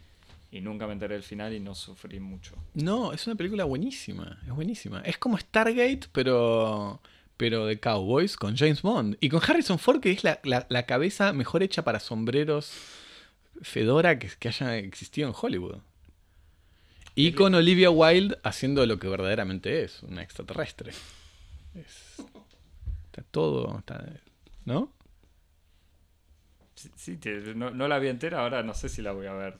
A: y nunca me enteré del final y no sufrí mucho.
B: No, es una película buenísima. Es buenísima. Es como Stargate, pero pero de Cowboys con James Bond. Y con Harrison Ford, que es la, la- la cabeza mejor hecha para sombreros Fedora que, que haya existido en Hollywood. Y con Olivia Wilde haciendo lo que verdaderamente es, una extraterrestre. Es- está todo, está- ¿no?
A: Sí, te- no, no la vi entera, ahora no sé si la voy a ver.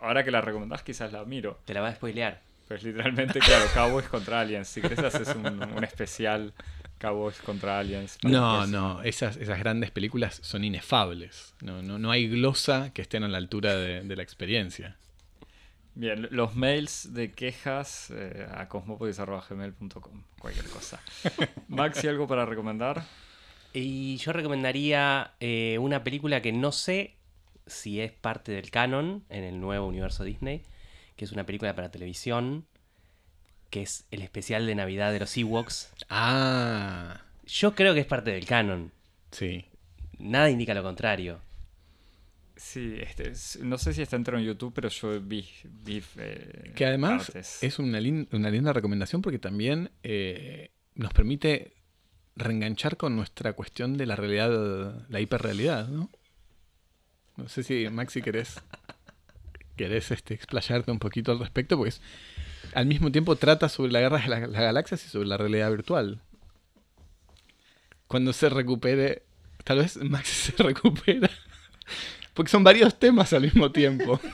A: Ahora que la recomendás quizás la miro.
C: Te la va a spoilear.
A: Pues literalmente, claro, Cowboys contra Aliens. Si querés haces un, un especial Cowboys contra Aliens.
B: No, no, esas, esas grandes películas son inefables. No, no, no hay glosa que estén a la altura de, de la experiencia.
A: Bien, los mails de quejas eh, a cosmopodis.gmail.com, cualquier cosa. Maxi, ¿algo para recomendar?
C: Y yo recomendaría eh, una película que no sé si es parte del canon en el nuevo universo Disney, que es una película para televisión, que es el especial de Navidad de los Ewoks.
B: Ah,
C: Yo creo que es parte del canon.
B: sí.
C: Nada indica lo contrario.
A: Sí, este, es- no sé si está entero en YouTube, pero yo vi, vi eh,
B: Que además
A: partes.
B: es una, lin- una linda recomendación porque también eh, nos permite reenganchar con nuestra cuestión de la realidad, la hiperrealidad, ¿no? No sé si, Maxi, querés, querés este, explayarte un poquito al respecto, porque es- al mismo tiempo trata sobre la guerra de la- las galaxias y sobre la realidad virtual. Cuando se recupere, tal vez Maxi se recupera, porque son varios temas al mismo tiempo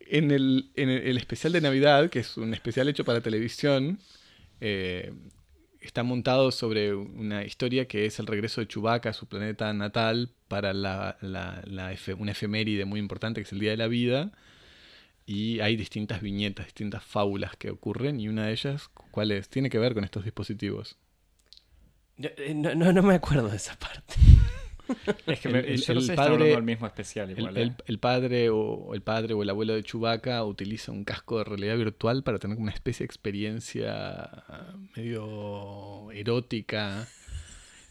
B: en el especial de Navidad, que es un especial hecho para televisión, eh, está montado sobre una historia que es el regreso de Chewbacca a su planeta natal para la, la- la efe- una efeméride muy importante que es el Día de la Vida. Y hay distintas viñetas, distintas fábulas que ocurren y una de ellas, ¿cuál es? Tiene que ver con estos dispositivos.
C: Eh, no, no, no me acuerdo de esa parte.
A: Es que me-
B: el-
A: yo no
B: el
A: sé
B: padre-
A: mismo especial
B: El,
A: igual.
B: el-
A: eh.
B: el padre o el padre o el abuelo de Chewbacca utiliza un casco de realidad virtual para tener una especie de experiencia medio erótica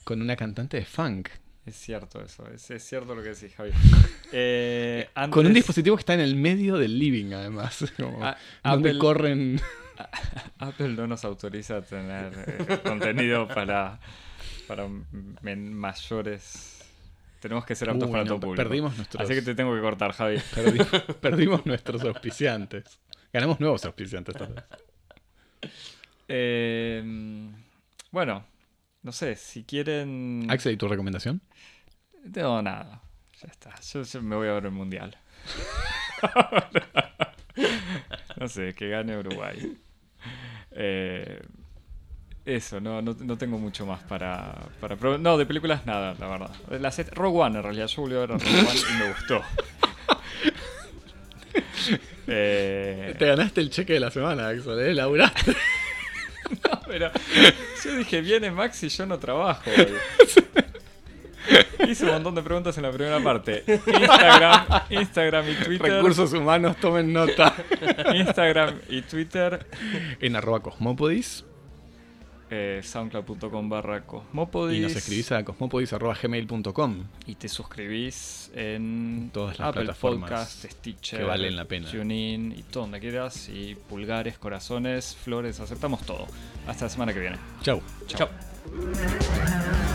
B: con una cantante de funk.
A: Es cierto eso, es, es cierto lo que decís, Javi. Eh,
B: Con un dispositivo que está en el medio del living, además. como
A: Ah,
B: donde
A: Apple-
B: corren.
A: Apple no nos autoriza a tener eh, contenido para, para mayores. Tenemos que ser aptos
B: Uy,
A: para
B: no,
A: todo público.
B: perdimos nuestros,
A: Así que te tengo que cortar, Javi.
B: perdi- perdimos nuestros auspiciantes. Ganamos nuevos auspiciantes tal vez.
A: Eh, bueno, no sé, si quieren...
B: Axel, ¿y tu recomendación?
A: No, nada. Ya está. Yo, yo me voy a ver el mundial. no sé, que gane Uruguay. Eh, eso, no, no, no tengo mucho más para, para. No, de películas nada, la verdad. La set- Rogue One, en realidad. Yo volví a ver a Rogue One y me gustó. Eh,
B: Te ganaste el cheque de la semana, Axel, ¿eh? Laburaste.
A: Pero yo dije, viene Max y yo no trabajo. Hice un montón de preguntas en la primera parte. Instagram, Instagram y Twitter.
B: Recursos humanos, tomen nota.
A: Instagram y Twitter.
B: En arroba cosmopodis.
A: Eh, soundcloud.com barra cosmopodis.
B: Y nos escribís a cosmopodis.gmail.com.
A: Y te suscribís en
B: Todas las
A: Apple
B: plataformas
A: Podcast, Stitcher,
B: que valen la pena.
A: TuneIn y todo donde quieras. Y pulgares, corazones, flores, aceptamos todo. Hasta la semana que viene.
B: Chau.
A: Chao.
C: Chao.